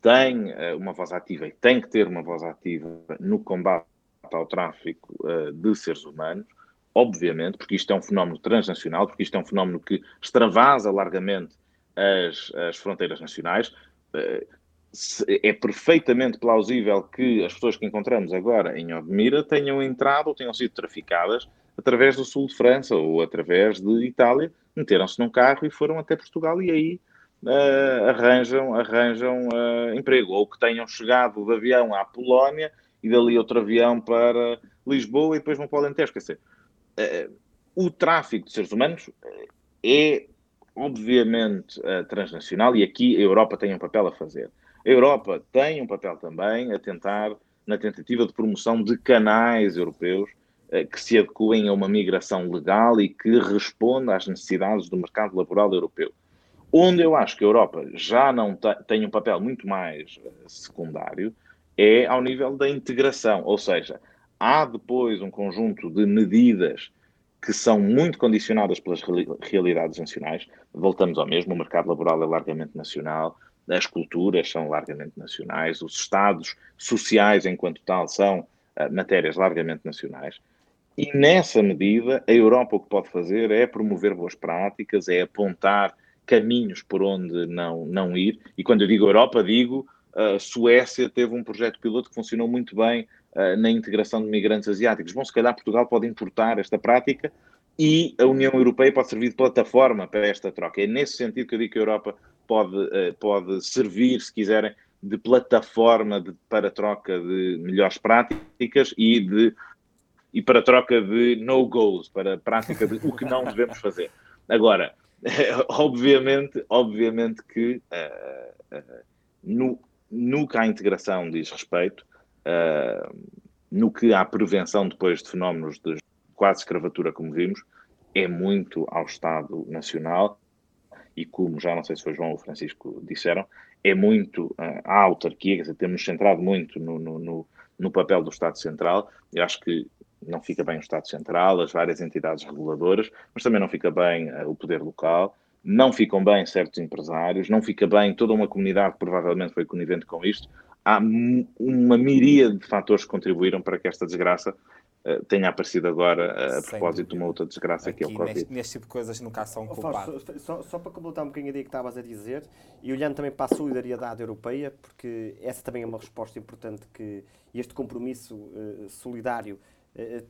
tem uh, uma voz ativa e tem que ter uma voz ativa no combate ao tráfico uh, de seres humanos, obviamente, porque isto é um fenómeno transnacional, porque isto é um fenómeno que extravasa largamente as, as fronteiras nacionais. Eh, é perfeitamente plausível que as pessoas que encontramos agora em Odmira tenham entrado ou tenham sido traficadas através do sul de França ou através de Itália, meteram-se num carro e foram até Portugal e aí uh, arranjam, arranjam uh, emprego. Ou que tenham chegado de avião à Polónia e dali outro avião para Lisboa e depois vão para. Quer dizer, uh, o tráfico de seres humanos é obviamente transnacional, e aqui a Europa tem um papel a fazer. A Europa tem um papel também a tentar, na tentativa de promoção de canais europeus que se adequem a uma migração legal e que responda às necessidades do mercado laboral europeu. Onde eu acho que a Europa já não tem um papel muito mais uh, secundário é ao nível da integração, ou seja, há depois um conjunto de medidas que são muito condicionadas pelas realidades nacionais. Voltamos ao mesmo, o mercado laboral é largamente nacional, as culturas são largamente nacionais, os estados sociais, enquanto tal, são uh, matérias largamente nacionais. E nessa medida, a Europa o que pode fazer é promover boas práticas, é apontar caminhos por onde não, não ir. E quando eu digo Europa, digo a Suécia teve um projeto piloto que funcionou muito bem uh, na integração de migrantes asiáticos. Bom, se calhar Portugal pode importar esta prática e a União Europeia pode servir de plataforma para esta troca. É nesse sentido que eu digo que a Europa pode, uh, pode servir, se quiserem, de plataforma de, para troca de melhores práticas e de e para troca de no-goes, para a prática de o que não devemos fazer. Agora, obviamente, obviamente que uh, uh, no, no que à integração diz respeito, uh, no que à prevenção depois de fenómenos de quase escravatura, como vimos, é muito ao Estado Nacional e como já não sei se foi João ou Francisco disseram, é muito uh, à autarquia, quer dizer, temos centrado muito no, no, no, no papel do Estado Central. Eu acho que não fica bem o Estado Central, as várias entidades reguladoras, mas também não fica bem uh, o poder local, não ficam bem certos empresários, não fica bem toda uma comunidade que provavelmente foi conivente com isto. Há uma miríade de fatores que contribuíram para que esta desgraça uh, tenha aparecido agora uh, a propósito de uma outra desgraça Aqui, que é o Covid. Neste, neste tipo de coisas nunca são Oh, culpados. Só, só para completar um bocadinho a ideia que estavas a dizer, e olhando também para a solidariedade europeia, porque essa também é uma resposta importante que este compromisso eh, solidário eh,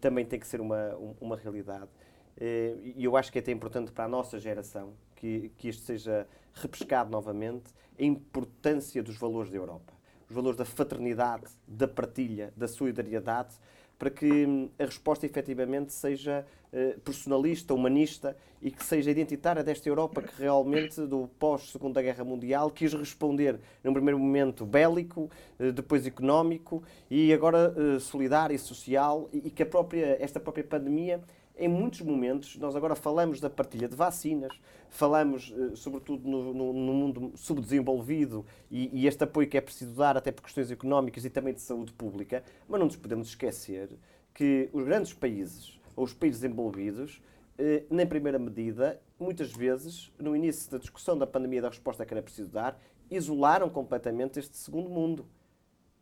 também tem que ser uma, um- uma realidade. Eh, E eu acho que é até importante para a nossa geração que, que isto seja repescado novamente, a importância dos valores da Europa. Os valores da fraternidade, da partilha, da solidariedade, para que hum, a resposta efetivamente seja eh, personalista, humanista e que seja identitária desta Europa que realmente, do pós-Segunda Guerra Mundial, quis responder num primeiro momento bélico, eh, depois económico e agora eh, solidário e social e, que própria, esta própria pandemia em muitos momentos, nós agora falamos da partilha de vacinas, falamos eh, sobretudo no, no- no mundo subdesenvolvido e, e este apoio que é preciso dar até por questões económicas e também de saúde pública, mas não nos podemos esquecer que os grandes países ou os países desenvolvidos, eh, na primeira medida, muitas vezes, no início da discussão da pandemia da resposta que era preciso dar, isolaram completamente este segundo mundo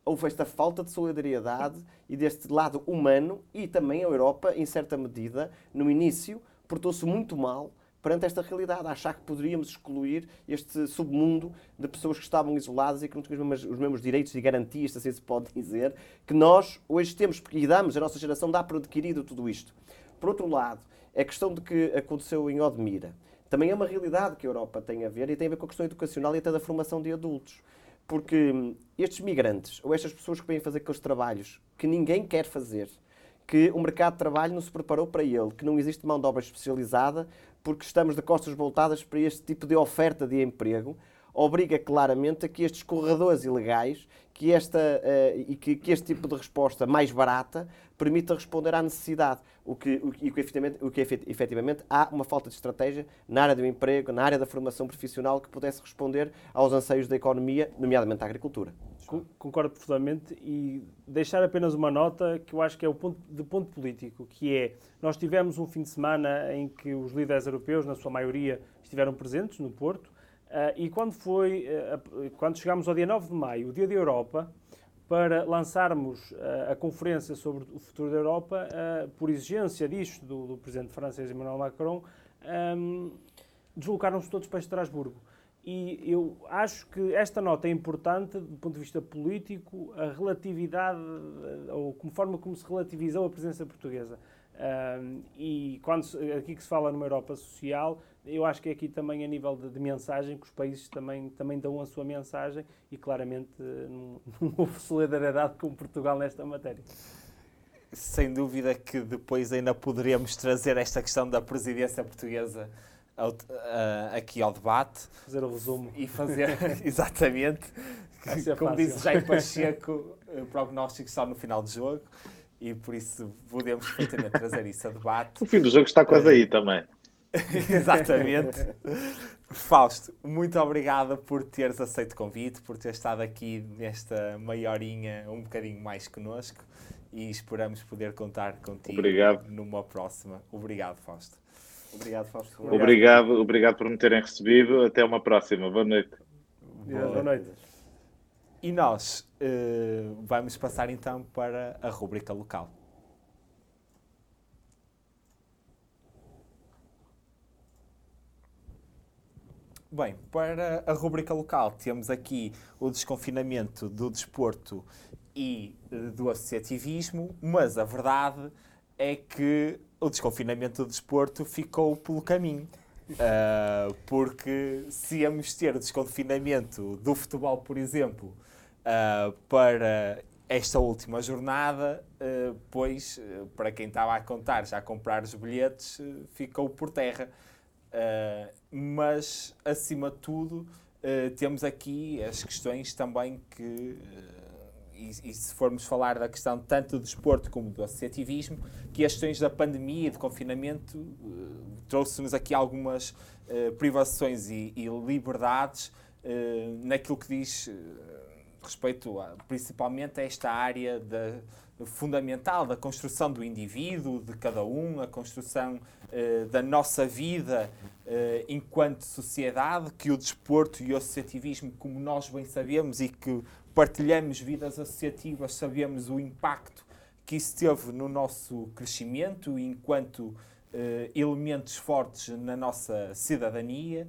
houve esta falta de solidariedade e deste lado humano e também a Europa, em certa medida, no início, portou-se muito mal perante esta realidade, a achar que poderíamos excluir este submundo de pessoas que estavam isoladas e que não tinham os mesmos, os mesmos direitos e garantias, se assim se pode dizer, que nós hoje temos, e damos, a nossa geração dá por adquirido tudo isto. Por outro lado, a questão de que aconteceu em Odmira também é uma realidade que a Europa tem a ver e tem a ver com a questão educacional e até da formação de adultos. Porque hum, estes migrantes, ou estas pessoas que vêm fazer aqueles trabalhos que ninguém quer fazer, que o mercado de trabalho não se preparou para ele, que não existe mão de obra especializada, porque estamos de costas voltadas para este tipo de oferta de emprego, obriga claramente a que estes corredores ilegais que esta, eh, e que, que este tipo de resposta mais barata permita responder à necessidade. O que, o, e que, efetivamente, o que efet- efetivamente há uma falta de estratégia na área do emprego, na área da formação profissional que pudesse responder aos anseios da economia, nomeadamente a agricultura. Co- Concordo profundamente e deixar apenas uma nota que eu acho que é o ponto de ponto político, que é nós tivemos um fim de semana em que os líderes europeus, na sua maioria, estiveram presentes no Porto ah, e quando foi a- quando chegámos ao dia 9 de maio, o dia da Europa, para lançarmos ah, a conferência sobre o futuro da Europa, por exigência disto do, do presidente francês Emmanuel Macron, ahm, deslocaram-se todos para Estrasburgo. E eu acho que esta nota é importante do ponto de vista político, a relatividade, ou como forma como se relativizou a presença portuguesa. Ahm, e quando aqui que se fala numa Europa social, eu acho que é aqui também a nível de, de mensagem, que os países também, também dão a sua mensagem e claramente eh, não, não houve solidariedade com Portugal nesta matéria. Sem dúvida que depois ainda poderíamos trazer esta questão da presidência portuguesa ao- ah, aqui ao debate Fazer o resumo. e fazer exatamente, como fácil. disse Jair Pacheco, eh, prognóstico só no final do jogo e por isso podemos perfeitamente trazer isso a debate. O fim do jogo está quase aí também. Exatamente. Fausto, muito obrigado por teres aceito o convite, por ter estado aqui nesta meia horinha um bocadinho mais connosco e esperamos poder contar contigo Obrigado. numa próxima. Obrigado, Fausto. Obrigado, Fausto. Obrigado, obrigado por me terem recebido. Até uma próxima. Boa noite. Boa noite. E nós eh, vamos passar então para a rúbrica local. Bem, para a rúbrica local temos aqui o desconfinamento do desporto e eh, do associativismo, mas a verdade é que o desconfinamento do desporto ficou pelo caminho. Ah, porque se íamos ter o desconfinamento do futebol, por exemplo, ah, para esta última jornada, ah, pois, eh, para quem estava a contar já a comprar os bilhetes, eh, ficou por terra. Uh, mas, acima de tudo, uh, temos aqui as questões também que, uh, e, e, se formos falar da questão tanto do desporto como do associativismo, que as questões da pandemia e de confinamento trouxe-nos aqui algumas privações e, e liberdades naquilo que diz respeito a, principalmente a esta área da, fundamental da construção do indivíduo, de cada um, a construção uh, da nossa vida uh, enquanto sociedade, que o desporto e o associativismo, como nós bem sabemos e que partilhamos vidas associativas, sabemos o impacto que isso teve no nosso crescimento enquanto uh, elementos fortes na nossa cidadania.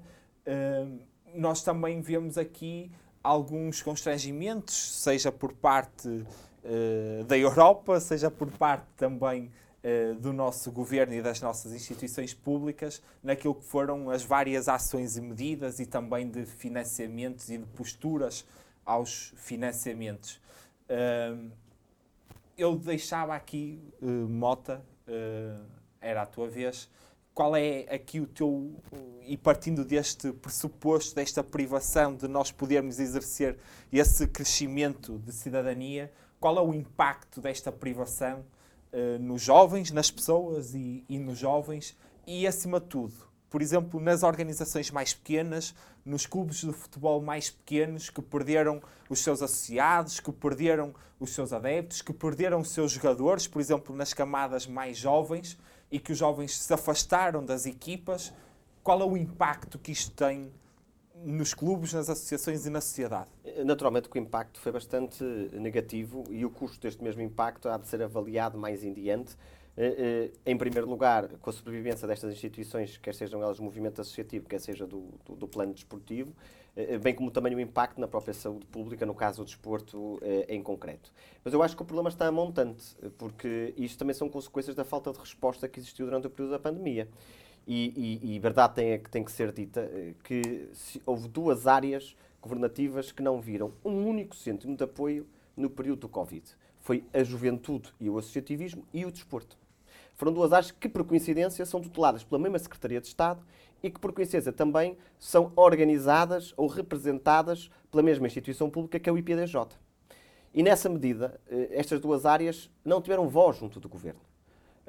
nós também vemos aqui alguns constrangimentos, seja por parte uh, da Europa, seja por parte também uh, do nosso governo e das nossas instituições públicas, naquilo que foram as várias ações e medidas e também de financiamentos e de posturas aos financiamentos. Eu deixava aqui, Mota, era a tua vez, qual é aqui o teu, e partindo deste pressuposto, desta privação de nós podermos exercer esse crescimento de cidadania, qual é o impacto desta privação uh, nos jovens, nas pessoas e, e nos jovens e, acima de tudo, por exemplo, nas organizações mais pequenas, nos clubes de futebol mais pequenos que perderam os seus associados, que perderam os seus adeptos, que perderam os seus jogadores, por exemplo, nas camadas mais jovens e que os jovens se afastaram das equipas. Qual é o impacto que isto tem nos clubes, nas associações e na sociedade? Naturalmente que o impacto foi bastante negativo e o custo deste mesmo impacto há de ser avaliado mais em diante. Eh, eh, em primeiro lugar, com a sobrevivência destas instituições, quer sejam elas movimento associativo, quer seja do, do, do plano desportivo, eh, bem como também o impacto na própria saúde pública, no caso do desporto em concreto. Mas eu acho que o problema está montante, porque isto também são consequências da falta de resposta que existiu durante o período da pandemia. E, e, e verdade tem, tem que ser dita eh, que houve duas áreas governativas que não viram um único cêntimo de apoio no período do Covid. Foi a juventude e o associativismo e o desporto. Foram duas áreas que, por coincidência, são tuteladas pela mesma Secretaria de Estado e que, por coincidência, também são organizadas ou representadas pela mesma instituição pública que é o IPDJ. E, nessa medida, eh, estas duas áreas não tiveram voz junto do Governo.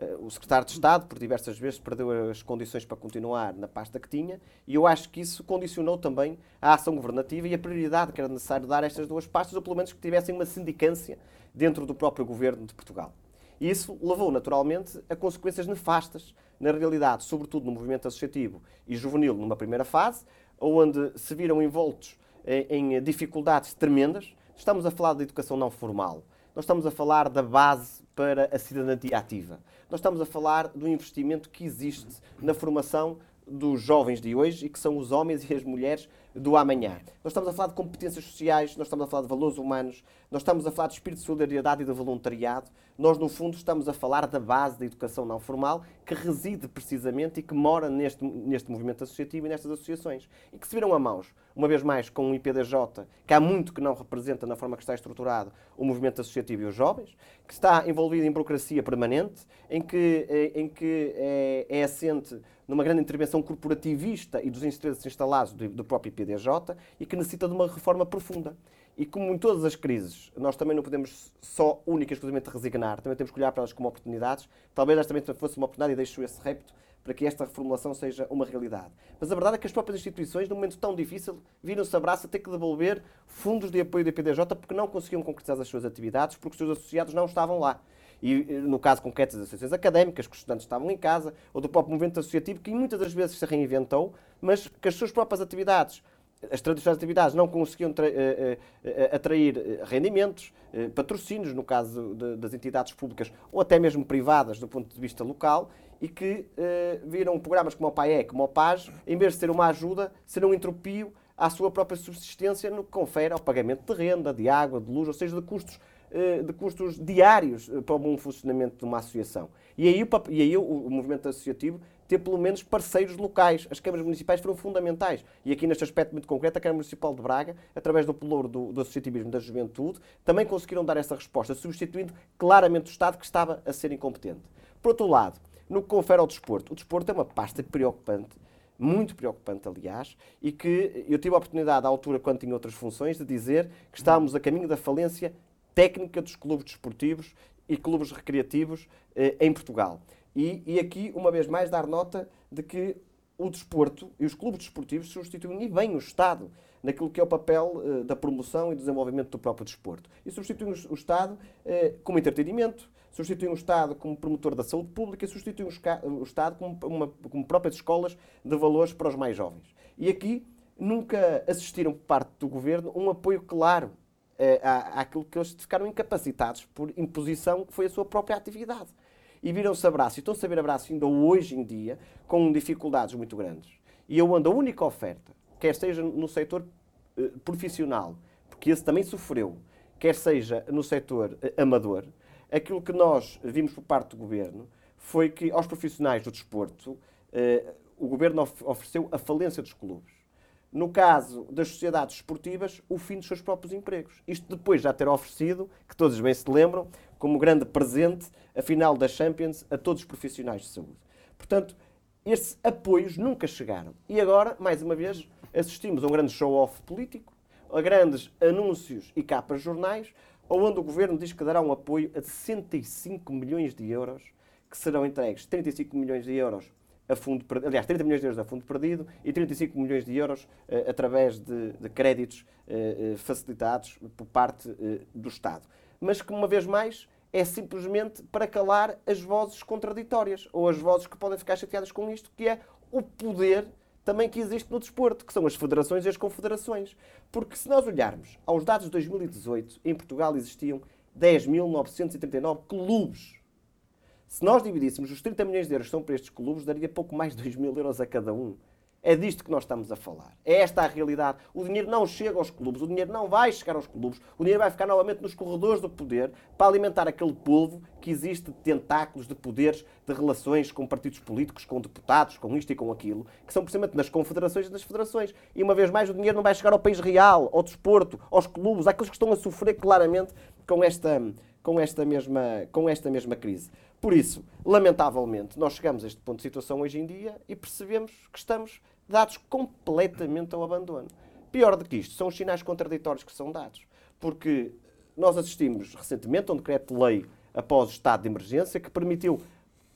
Eh, o secretário de Estado, por diversas vezes, perdeu as condições para continuar na pasta que tinha, e eu acho que isso condicionou também a ação governativa e a prioridade que era necessário dar a estas duas pastas, ou pelo menos que tivessem uma sindicância dentro do próprio governo de Portugal. E isso levou, naturalmente, a consequências nefastas na realidade, sobretudo no movimento associativo e juvenil numa primeira fase, onde se viram envoltos em dificuldades tremendas. Estamos a falar da educação não formal, nós estamos a falar da base para a cidadania ativa. Nós estamos a falar do investimento que existe na formação dos jovens de hoje e que são os homens e as mulheres do amanhã. Nós estamos a falar de competências sociais, nós estamos a falar de valores humanos, nós estamos a falar de espírito de solidariedade e de voluntariado. Nós, no fundo, estamos a falar da base da educação não formal que reside precisamente e que mora neste, neste movimento associativo e nestas associações. E que se viram a mãos, uma vez mais, com o IPDJ, que há muito que não representa na forma que está estruturado o movimento associativo e os jovens, que está envolvido em burocracia permanente, em que, eh, em que é, é assente numa grande intervenção corporativista e dos interesses instalados do, do próprio IPDJ e que necessita de uma reforma profunda. E como em todas as crises, nós também não podemos só única e exclusivamente resignar, também temos que olhar para elas como oportunidades. Talvez esta também fosse uma oportunidade e deixo esse repto para que esta reformulação seja uma realidade. Mas a verdade é que as próprias instituições, num momento tão difícil, viram-se abraço a ter que devolver fundos de apoio do IPDJ porque não conseguiam concretizar as suas atividades, porque os seus associados não estavam lá. E no caso concreto das associações académicas, que os estudantes estavam em casa, ou do próprio movimento associativo, que muitas das vezes se reinventou, mas que as suas próprias atividades as tradicionais atividades não conseguiam eh, eh, atrair eh, rendimentos, patrocínios, no caso de, das entidades públicas ou até mesmo privadas do ponto de vista local, e que viram programas como o PAE, como o PAS, em vez de ser uma ajuda, ser um entropio à sua própria subsistência no que confere ao pagamento de renda, de água, de luz, ou seja, de custos, de custos diários para o bom funcionamento de uma associação. E aí, o, e aí o, o movimento associativo ter pelo menos parceiros locais. As câmaras municipais foram fundamentais. E aqui, neste aspecto muito concreto, a Câmara Municipal de Braga, através do pelouro do, do associativismo da juventude, também conseguiram dar essa resposta, substituindo claramente o Estado que estava a ser incompetente. Por outro lado, no que confere ao desporto, o desporto é uma pasta preocupante muito preocupante, aliás, e que eu tive a oportunidade, à altura, quando tinha outras funções, de dizer que estávamos a caminho da falência técnica dos clubes desportivos e clubes recreativos eh, em Portugal. E, e aqui, uma vez mais, dar nota de que o desporto e os clubes desportivos substituem e bem o Estado naquilo que é o papel eh, da promoção e desenvolvimento do próprio desporto. E substituem o, Estado eh, como entretenimento, substituem o Estado como promotor da saúde pública, substituem o, o Estado como, uma, como próprias escolas de valores para os mais jovens. E aqui nunca assistiram por parte do governo um apoio claro à, àquilo que eles ficaram incapacitados por imposição, que foi a sua própria atividade. E viram-se abraço, e estão-se a ver abraço ainda hoje em dia, com dificuldades muito grandes. E onde a única oferta, quer seja no setor eh, profissional, porque esse também sofreu, quer seja no setor eh, amador, aquilo que nós vimos por parte do governo foi que aos profissionais do desporto eh, o governo of ofereceu a falência dos clubes. No caso das sociedades esportivas, o fim dos seus próprios empregos. Isto depois de já ter oferecido, que todos bem se lembram, como grande presente, a final da Champions a todos os profissionais de saúde. Portanto, estes apoios nunca chegaram. E agora, mais uma vez, assistimos a um grande show-off político, a grandes anúncios e capas de jornais, onde o governo diz que dará um apoio a 65 milhões de euros, que serão entregues 35 milhões de euros a fundo perdido, aliás, 30 milhões de euros a fundo perdido e 35 milhões de euros uh, através de, de créditos uh, facilitados por parte uh, do Estado. Mas que, uma vez mais, é simplesmente para calar as vozes contraditórias ou as vozes que podem ficar chateadas com isto, que é o poder também que existe no desporto, que são as federações e as confederações. Porque se nós olharmos aos dados de 2018, em Portugal existiam 10.939 clubes. Se nós dividíssemos os 30 milhões de euros que são para estes clubes, daria pouco mais de 2 mil euros a cada um. É disto que nós estamos a falar. É esta a realidade. O dinheiro não chega aos clubes, o dinheiro não vai chegar aos clubes, o dinheiro vai ficar novamente nos corredores do poder para alimentar aquele povo que existe de tentáculos, de poderes, de relações com partidos políticos, com deputados, com isto e com aquilo, que são precisamente nas confederações e nas federações. E uma vez mais, o dinheiro não vai chegar ao país real, ao desporto, aos clubes, àqueles que estão a sofrer claramente com esta, com esta, mesma, com esta mesma crise. Por isso, lamentavelmente, nós chegamos a este ponto de situação hoje em dia e percebemos que estamos dados completamente ao abandono. Pior do que isto, são os sinais contraditórios que são dados. Porque nós assistimos recentemente a um decreto-lei após o estado de emergência que permitiu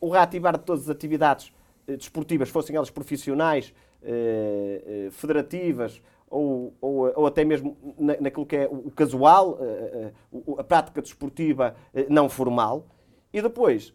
o reativar de todas as atividades eh, desportivas, fossem elas profissionais, eh, eh, federativas ou, ou, ou, até mesmo na, naquilo que é o, casual, a prática desportiva não formal. E depois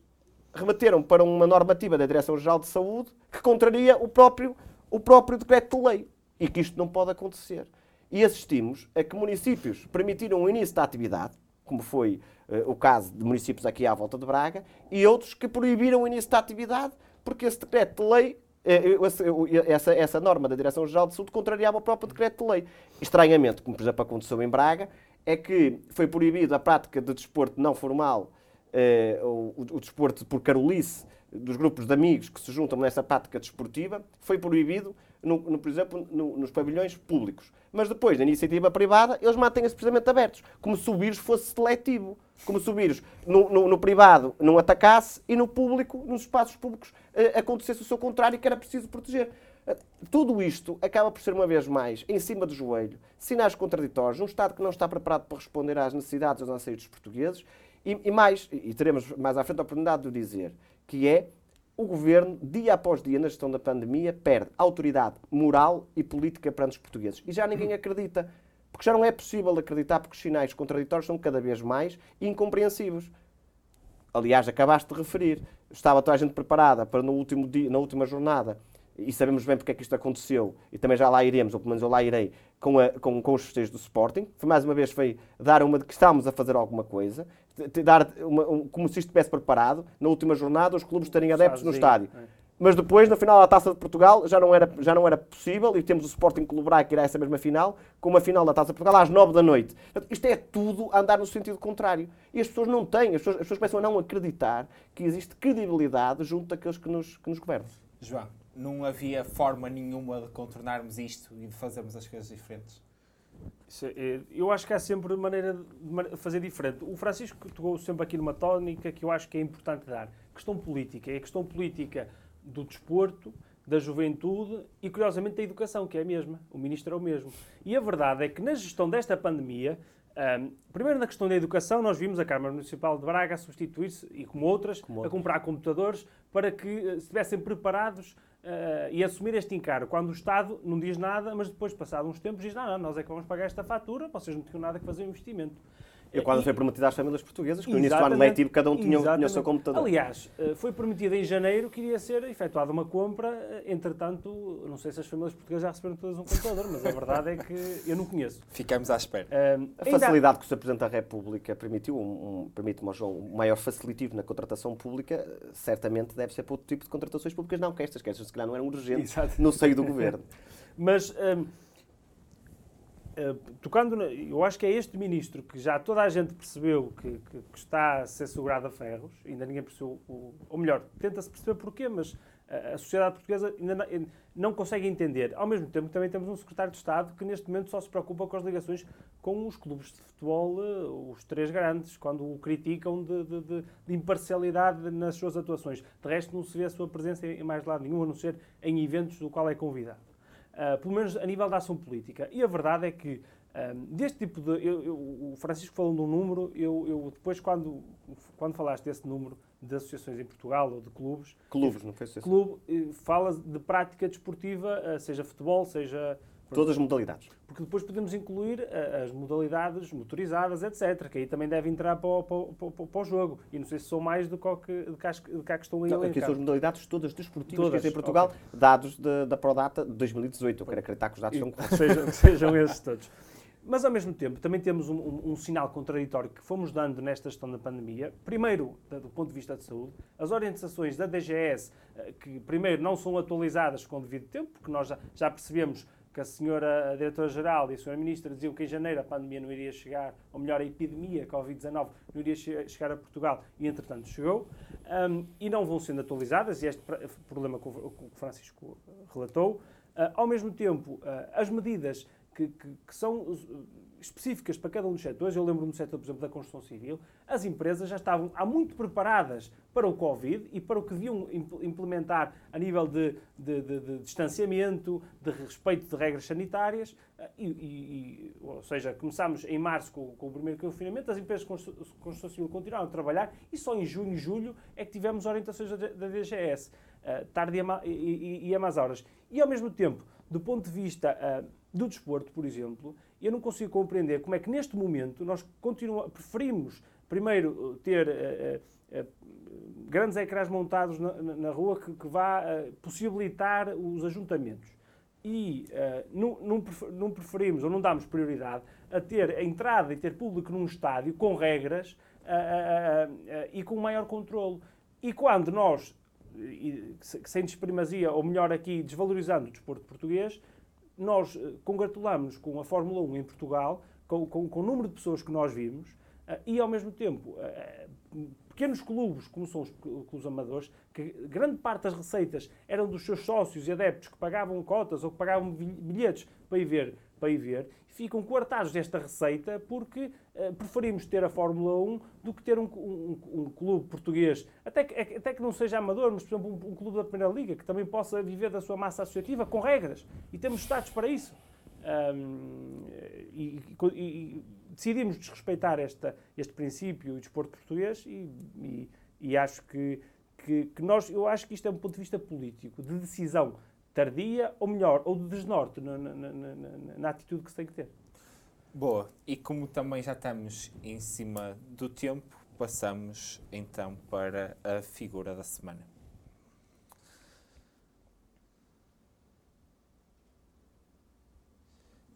remeteram para uma normativa da Direção-Geral de Saúde que contraria o próprio o próprio decreto de lei. E que isto não pode acontecer. E assistimos a que municípios permitiram o início da atividade, como foi uh, o caso de municípios aqui à volta de Braga, e outros que proibiram o início da atividade porque esse decreto de lei, uh, essa, essa norma da Direção-Geral de Saúde, contrariava o próprio decreto de lei. Estranhamente, como por exemplo aconteceu em Braga, é que foi proibido a prática de desporto não formal, uh, o, o desporto por carolice, dos grupos de amigos que se juntam nessa prática desportiva foi proibido, no, no, por exemplo, no, nos pavilhões públicos. Mas depois, na iniciativa privada, eles mantêm-se precisamente abertos, como se o vírus fosse seletivo, como se o vírus no, no privado não atacasse e no público, nos espaços públicos, eh, acontecesse o seu contrário, que era preciso proteger. Eh, tudo isto acaba por ser, uma vez mais, em cima do joelho, sinais contraditórios, num Estado que não está preparado para responder às necessidades dos anseios dos portugueses, e, e mais, e teremos mais à frente a oportunidade de o dizer, que é o governo, dia após dia, na gestão da pandemia, perde autoridade moral e política perante os portugueses. E já ninguém acredita. Porque já não é possível acreditar, porque os sinais contraditórios são cada vez mais incompreensivos. Aliás, acabaste de referir, estava toda a gente preparada para no último dia, na última jornada, e sabemos bem porque é que isto aconteceu, e também já lá iremos, ou pelo menos eu lá irei, com, a, com, com os festejos do Sporting. Foi mais uma vez foi dar uma de que estamos a fazer alguma coisa dar uma, um, como se isto estivesse preparado, na última jornada os clubes terem adeptos no estádio. É. Mas depois, na final da Taça de Portugal, já não era, já não era possível e temos o Sporting Clube Braga que irá essa mesma final, com uma final da Taça de Portugal às 9 da noite. Portanto, isto é tudo andar no sentido contrário. E as pessoas não têm, as pessoas, as pessoas começam a não acreditar que existe credibilidade junto daqueles que nos, que nos governam. João, não havia forma nenhuma de contornarmos isto e de fazermos as coisas diferentes? É, eu acho que há sempre maneira de fazer diferente. O Francisco tocou sempre aqui numa tónica que eu acho que é importante dar. Questão política. É a questão política do desporto, da juventude e, curiosamente, da educação, que é a mesma. O ministro é o mesmo. E a verdade é que na gestão desta pandemia, um, primeiro na questão da educação, nós vimos a Câmara Municipal de Braga a substituir-se, e como outras, como a comprar computadores para que uh, estivessem preparados uh, e assumir este encargo. Quando o Estado não diz nada, mas depois, passados uns tempos, diz: não, não, nós é que vamos pagar esta fatura, vocês não tinham nada que fazer o investimento. E quando foi prometido às famílias portuguesas, que no início do ano letivo cada um tinha, tinha o seu computador. Aliás, eh, foi prometido em janeiro que iria ser efetuada uma compra, eh, entretanto, não sei se as famílias portuguesas já receberam todas um computador, mas a verdade é que eu não conheço. Ficamos à espera. Uh, a facilidade ainda... que o Sr. Presidente da República permitiu, um, um, permite-me, João, um maior facilitivo na contratação pública, certamente deve ser para outro tipo de contratações públicas, não que estas, que estas se calhar não eram urgentes Exato. no seio do Governo. mas... Eh, tocando, na, eu acho que é este ministro que já toda a gente percebeu que, que, que está a ser segurado a ferros, ainda ninguém percebeu, o, ou melhor, tenta-se perceber porquê, mas a, sociedade portuguesa ainda não, não, consegue entender. Ao mesmo tempo, também temos um secretário de Estado que neste momento só se preocupa com as ligações com os clubes de futebol, eh, os três grandes, quando o criticam de, de, de, de imparcialidade nas suas atuações. De resto, não se vê a sua presença em mais lado nenhum, a não ser em eventos do qual é convidado. Uh, pelo menos a nível da ação política. E a verdade é que um, deste tipo de. Eu, eu, o Francisco falou de um número, eu, eu, depois, quando, quando falaste desse número de associações em Portugal ou de clubes. Clubes, não foi associação? Clube, eh, fala de prática desportiva, eh, seja futebol, seja Todas as modalidades. Porque depois podemos incluir uh, as modalidades motorizadas, etc., que aí também deve entrar para o, para, para, o jogo. E não sei se são mais do que, do que, do que, estão aí. Não, aqui são as modalidades todas desportivas todas, que em Portugal, okay. dados de, da Prodata de 2018. Eu quero acreditar que os dados são corretos. Sejam, sejam esses todos. Mas, ao mesmo tempo, também temos um, um, um, sinal contraditório que fomos dando nesta gestão da pandemia. Primeiro, do ponto de vista de saúde, as orientações da DGS, eh, que primeiro não são atualizadas com o devido tempo, porque nós já, já percebemos que a senhora diretora-geral e a senhora ministra diziam que em janeiro a pandemia não iria chegar, ou melhor, a epidemia Covid-19 não iria chegar a Portugal e, entretanto, chegou. Um, e não vão sendo atualizadas, e este problema que o Francisco relatou. Uh, ao mesmo tempo, uh, as medidas que, que, que são específicas para cada um dos setores, eu lembro-me do setor, por exemplo, da construção civil, as empresas já estavam há muito preparadas para o Covid e para o que deviam implementar a nível de, de, de, de distanciamento, de respeito de regras sanitárias, eh, e, e, ou seja, começámos em março com, com o primeiro confinamento, as empresas de construção civil continuaram a trabalhar e só em junho e julho é que tivemos orientações da, da DGS, uh, tarde e, e, e a horas. E ao mesmo tempo, do ponto de vista uh, do desporto, por exemplo, eu não consigo compreender como é que neste momento nós continua, preferimos primeiro uh, ter uh, uh, grandes ecrãs montados na, na, rua que, que vá possibilitar os ajuntamentos e não, não, não, preferimos ou não damos prioridade a ter a entrada e ter público num estádio com regras e com maior controle. E quando nós, sem desprimazia, ou melhor aqui, desvalorizando o desporto português, nós eh, congratulamos com a Fórmula 1 em Portugal, com, com, com o número de pessoas que nós vimos, uh, e ao mesmo tempo, uh, pequenos clubes, como são os clubes amadores, que grande parte das receitas eram dos seus sócios e adeptos que pagavam cotas ou que pagavam bilhetes para ir ver, para ir ver ficam coartados desta receita porque uh, preferimos ter a Fórmula 1 do que ter um, um, um, clube português, até que, até que não seja amador, mas, por exemplo, um, um, clube da Primeira Liga, que também possa viver da sua massa associativa com regras. E temos estados para isso. E, e, e, decidimos desrespeitar esta, este princípio do desporto português e, e acho que, que, que, nós, eu acho que isto é um ponto de vista político, de decisão tardia, ou melhor, ou de desnorte na, na, na, na, atitude que se tem que ter. Boa, e como também já estamos em cima do tempo, passamos então para a figura da semana.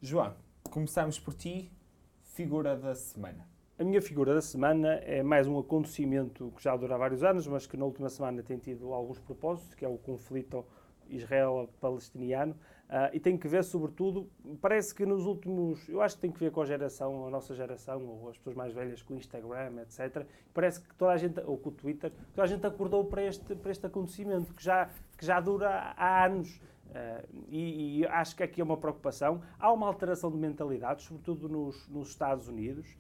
João, começamos por ti, figura da semana. A minha figura da semana é mais um acontecimento que já dura vários anos, mas que na última semana tem tido alguns propósitos, que é o conflito israelo-palestiniano, uh, e tem que ver, sobretudo, parece que nos últimos, eu acho que tem que ver com a geração, a nossa geração, ou as pessoas mais velhas com o Instagram, etc. Parece que toda a gente, ou com o Twitter, toda a gente acordou para este, para este acontecimento, que já, que já dura há anos. Uh, e, e, acho que aqui é uma preocupação. Há uma alteração de mentalidade, sobretudo nos, nos Estados Unidos,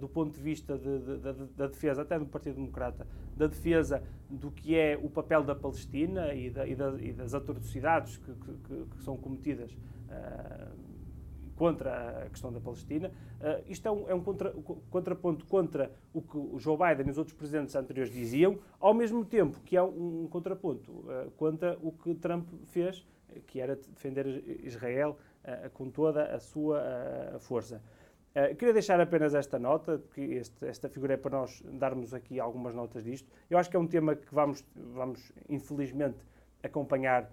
do ponto de vista de, de, de, da defesa, até do Partido Democrata, da defesa do que é o papel da Palestina e, da, e, e das atrocidades que, que, que, são cometidas uh, contra a questão da Palestina. Uh, isto é um, é um contra, contraponto contra o que o Joe Biden e os outros presidentes anteriores diziam, ao mesmo tempo que é um, um contraponto uh, contra o que Trump fez, que era defender Israel com toda a sua força. Queria deixar apenas esta nota, porque este, esta figura é para nós darmos aqui algumas notas disto. Eu acho que é um tema que vamos, vamos infelizmente, acompanhar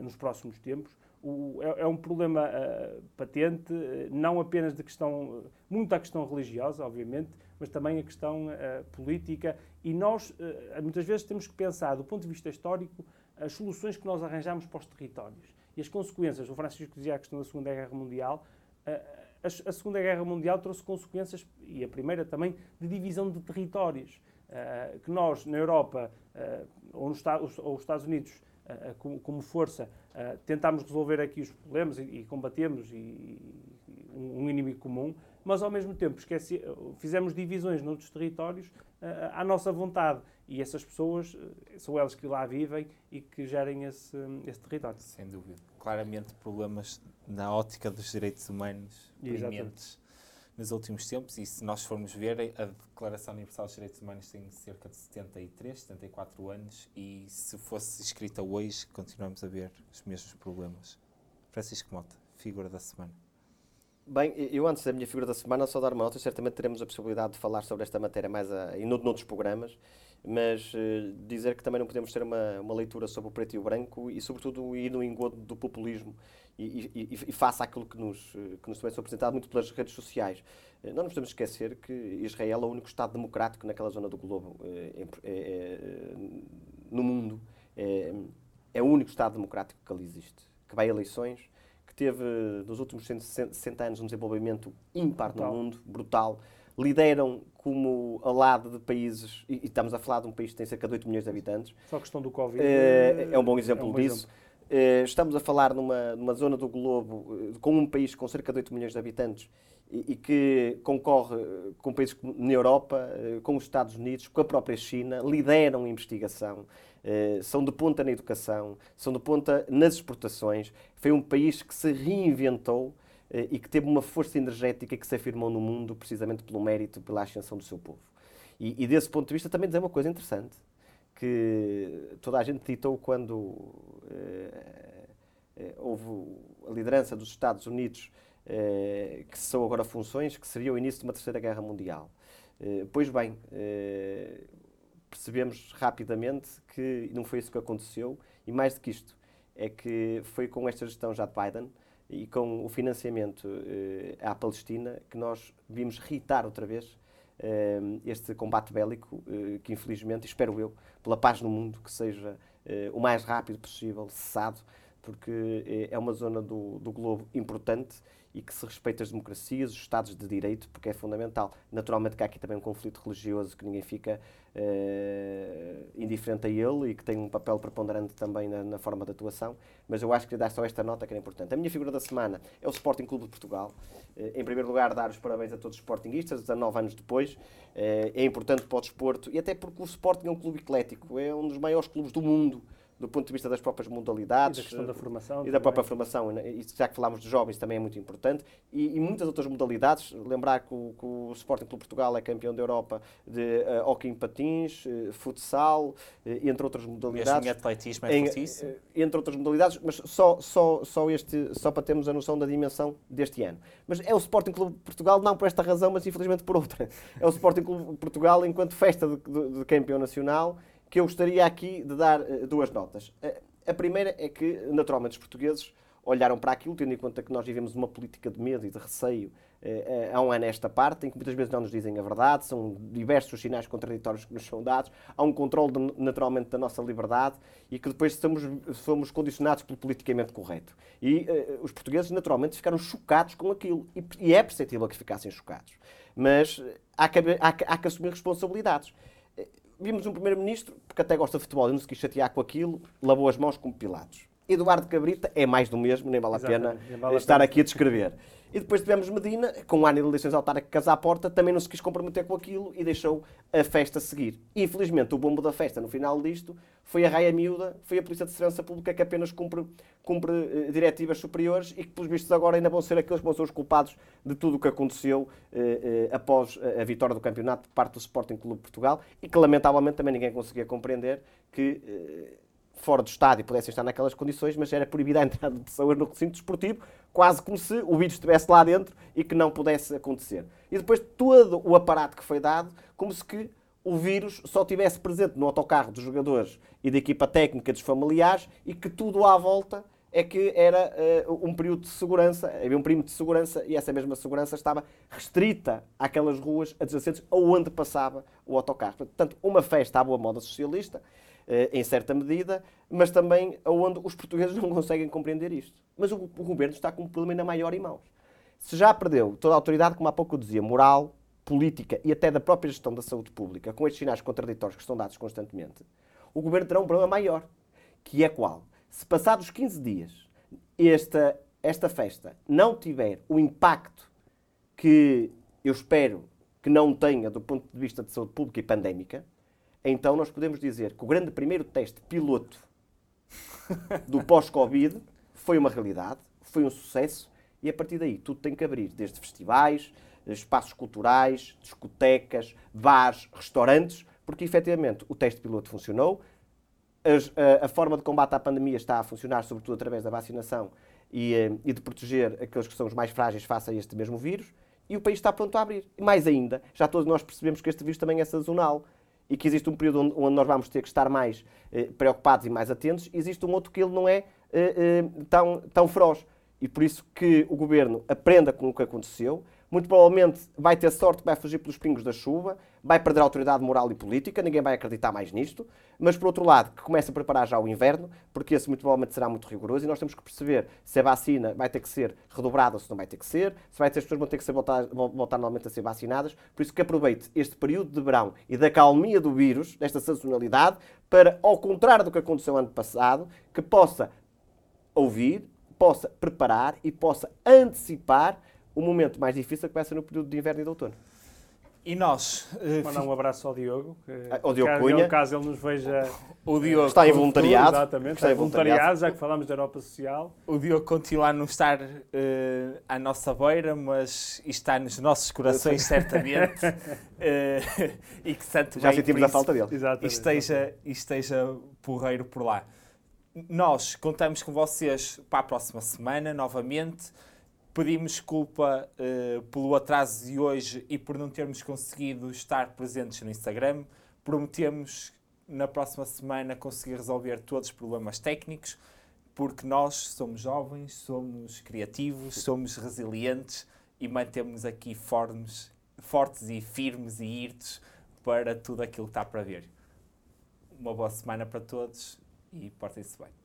nos próximos tempos o, é, é, um problema uh, patente, não apenas de questão, muito a questão religiosa, obviamente, mas também a questão uh, política. E nós, uh, muitas vezes, temos que pensar, do ponto de vista histórico, as soluções que nós arranjamos para os territórios e as consequências. O Francisco dizia a questão da Segunda Guerra Mundial. A, a Segunda Guerra Mundial trouxe consequências, e a Primeira também, de divisão de territórios. que nós, na Europa, ou, nos, ou os Estados Unidos, como força, tentámos resolver aqui os problemas e, combatemos e, um inimigo comum, mas ao mesmo tempo esqueci, fizemos divisões noutros territórios à nossa vontade. E essas pessoas são elas que lá vivem e que gerem esse, esse território. Sem dúvida. Claramente problemas na ótica dos direitos humanos premente nos últimos tempos e se nós formos ver, a Declaração Universal dos Direitos Humanos tem cerca de 73, 74 anos e se fosse escrita hoje, continuamos a ver os mesmos problemas. Francisco Mota, figura da semana. Bem, eu antes da minha figura da semana, só dar uma nota, certamente teremos a possibilidade de falar sobre esta matéria mais a, e noutros programas, mas uh, dizer que também não podemos ter uma, uma leitura sobre o preto e o branco e, sobretudo, ir no engodo do populismo e, e, e faça aquilo que nos, eh, que nos também foi apresentado muito pelas redes sociais. Eh, não nos podemos esquecer que Israel é o único Estado democrático naquela zona do globo, é, é, no mundo. É, é o único Estado democrático que ali existe, que vai a eleições, que teve, nos últimos 60 anos, um desenvolvimento ímpar no mundo, brutal. Lideram como ao lado de países, e, estamos a falar de um país que tem cerca de 8 milhões de habitantes. Só a questão do Covid. É, é um bom exemplo é um bom disso. Exemplo. Eh, estamos a falar numa, numa zona do globo com um país com cerca de 8 milhões de habitantes e, e que concorre com países na Europa, com os Estados Unidos, com a própria China, lideram a investigação, são de ponta na educação, são de ponta nas exportações. Foi um país que se reinventou e que teve uma força energética que se afirmou no mundo precisamente pelo mérito, pela ascensão do seu povo. E, e desse ponto de vista também dizer uma coisa interessante que toda a gente ditou quando eh, eh, houve a liderança dos Estados Unidos eh, que são agora funções, que seria o início de uma terceira guerra mundial. pois bem, percebemos rapidamente que não foi isso que aconteceu e mais do que isto, é que foi com esta gestão já de Biden e com o financiamento à Palestina que nós vimos irritar outra vez este combate bélico, eh, que infelizmente, espero eu, pela paz no mundo, que seja eh, o mais rápido possível cessado, porque eh, é uma zona do, do globo importante e que se respeita as democracias, os Estados de Direito, porque é fundamental. Naturalmente que há aqui também um conflito religioso que ninguém fica uh, indiferente a ele e que tem um papel preponderante também na, na, forma de atuação, mas eu acho que dar só esta nota que era importante. A minha figura da semana é o Sporting Clube de Portugal. Uh, em primeiro lugar, dar os parabéns a todos os Sportingistas, 19 anos depois. Uh, é importante para o desporto e até porque o Sporting é um clube eclético, é um dos maiores clubes do mundo do ponto de vista das próprias modalidades. E da questão da formação. E da própria formação. E já que falámos de jovens também é muito importante. E, e muitas outras modalidades. Lembrar que o, que o, Sporting Clube Portugal é campeão da Europa de uh, hockey em patins, uh, futsal, uh, entre outras modalidades. Mesmo em atletismo é em, fortíssimo. entre outras modalidades, mas só, só, só, este, só para termos a noção da dimensão deste ano. Mas é o Sporting Clube Portugal, não por esta razão, mas infelizmente por outra. É o Sporting Clube Portugal enquanto festa de, de, de campeão nacional que eu gostaria aqui de dar uh, duas notas. A primeira é que, naturalmente, os portugueses olharam para aquilo, tendo em conta que nós vivemos uma política de medo e de receio uh, há um ano esta parte, em que muitas vezes não nos dizem a verdade, são diversos os sinais contraditórios que nos são dados, há um controle, de, naturalmente, da nossa liberdade e que depois somos, somos condicionados pelo politicamente correto. E os portugueses, naturalmente, ficaram chocados com aquilo. E, e é perceptível que ficassem chocados. Mas há que, há, há que assumir responsabilidades vimos um primeiro-ministro, porque até gosta de futebol e não se quis chatear com aquilo, lavou as mãos como Pilatos. Eduardo Cabrita é mais do mesmo, nem vale a pena Exatamente, vale a estar pena. aqui a descrever. E depois tivemos Medina, com o ano de eleições autárquicas à porta, também não se quis comprometer com aquilo e deixou a festa seguir. Infelizmente, o bombo da festa no final disto foi a raia miúda, foi a Polícia de Segurança Pública que apenas cumpre, cumpre eh, diretivas superiores e que, pelos vistos, agora ainda vão ser aqueles que vão ser os culpados de tudo o que aconteceu eh, eh, após a, vitória do campeonato por parte do Sporting Clube de Portugal e que, lamentavelmente, também ninguém conseguia compreender que. fora do estádio pudessem estar naquelas condições, mas era proibida a entrada de pessoas no recinto desportivo, quase como se o vírus estivesse lá dentro e que não pudesse acontecer. E depois todo o aparato que foi dado, como se que o vírus só estivesse presente no autocarro dos jogadores e da equipa técnica dos familiares e que tudo à volta é que era eh, um período de segurança, havia um perímetro de segurança e essa mesma segurança estava restrita àquelas ruas adjacentes aonde passava o autocarro. Portanto, uma festa à boa moda socialista, em certa medida, mas também onde os portugueses não conseguem compreender isto. Mas o, o governo está com um problema ainda maior em mãos. Se já perdeu toda a autoridade, como há pouco eu dizia, moral, política e até da própria gestão da saúde pública, com estes sinais contraditórios que estão dados constantemente, o governo terá um problema maior, que é qual? Se passados 15 dias esta, esta festa não tiver o impacto que eu espero que não tenha do ponto de vista de saúde pública e pandémica, então nós podemos dizer que o grande primeiro teste piloto do pós-Covid foi uma realidade, foi um sucesso e a partir daí tudo tem que abrir, desde festivais, espaços culturais, discotecas, bares, restaurantes, porque efetivamente o teste piloto funcionou, as- a, a forma de combate à pandemia está a funcionar sobretudo através da vacinação e, eh, e de proteger aqueles que são os mais frágeis face a este mesmo vírus e o país está pronto a abrir. E mais ainda, já todos nós percebemos que este vírus também é sazonal e que existe um período onde, nós vamos ter que estar mais eh, preocupados e mais atentos, existe um outro que ele não é eh, eh, tão, tão feroz. E por isso que o governo aprenda com o que aconteceu, muito provavelmente vai ter sorte, vai fugir pelos pingos da chuva, vai perder a autoridade moral e política, ninguém vai acreditar mais nisto, mas por outro lado, que comece a preparar já o inverno, porque esse muito provavelmente será muito rigoroso e nós temos que perceber se a vacina vai ter que ser redobrada ou se não vai ter que ser, se vai ter, as pessoas vão ter que ser voltar, voltar normalmente a ser vacinadas, por isso que aproveite este período de verão e da calmia do vírus, desta sazonalidade, para, ao contrário do que aconteceu ano passado, que possa ouvir, possa preparar e possa antecipar o momento mais difícil que vai ser no período de inverno e de outono. E nós, eh, Mandar um abraço ao Diogo. que, Ah, ao Diogo caso, Cunha. ele- caso ele nos veja o Diogo, Está em voluntariado. Exatamente, Está está em voluntariado, já que falámos da Europa Social. o Diogo continua a não estar eh, à nossa beira, mas está nos nossos corações, certamente. Eh, e que santo Já bem sentimos a falta dele. Exatamente. esteja, esteja porreiro por lá. Nós contamos com vocês para a próxima semana, novamente. Pedimos desculpa eh, pelo atraso de hoje e por não termos conseguido estar presentes no Instagram. Prometemos na próxima semana conseguir resolver todos os problemas técnicos, porque nós somos jovens, somos criativos, somos resilientes e mantemos aqui fortes, fortes e firmes e irtos para tudo aquilo que está para ver. Uma boa semana para todos e portem-se bem.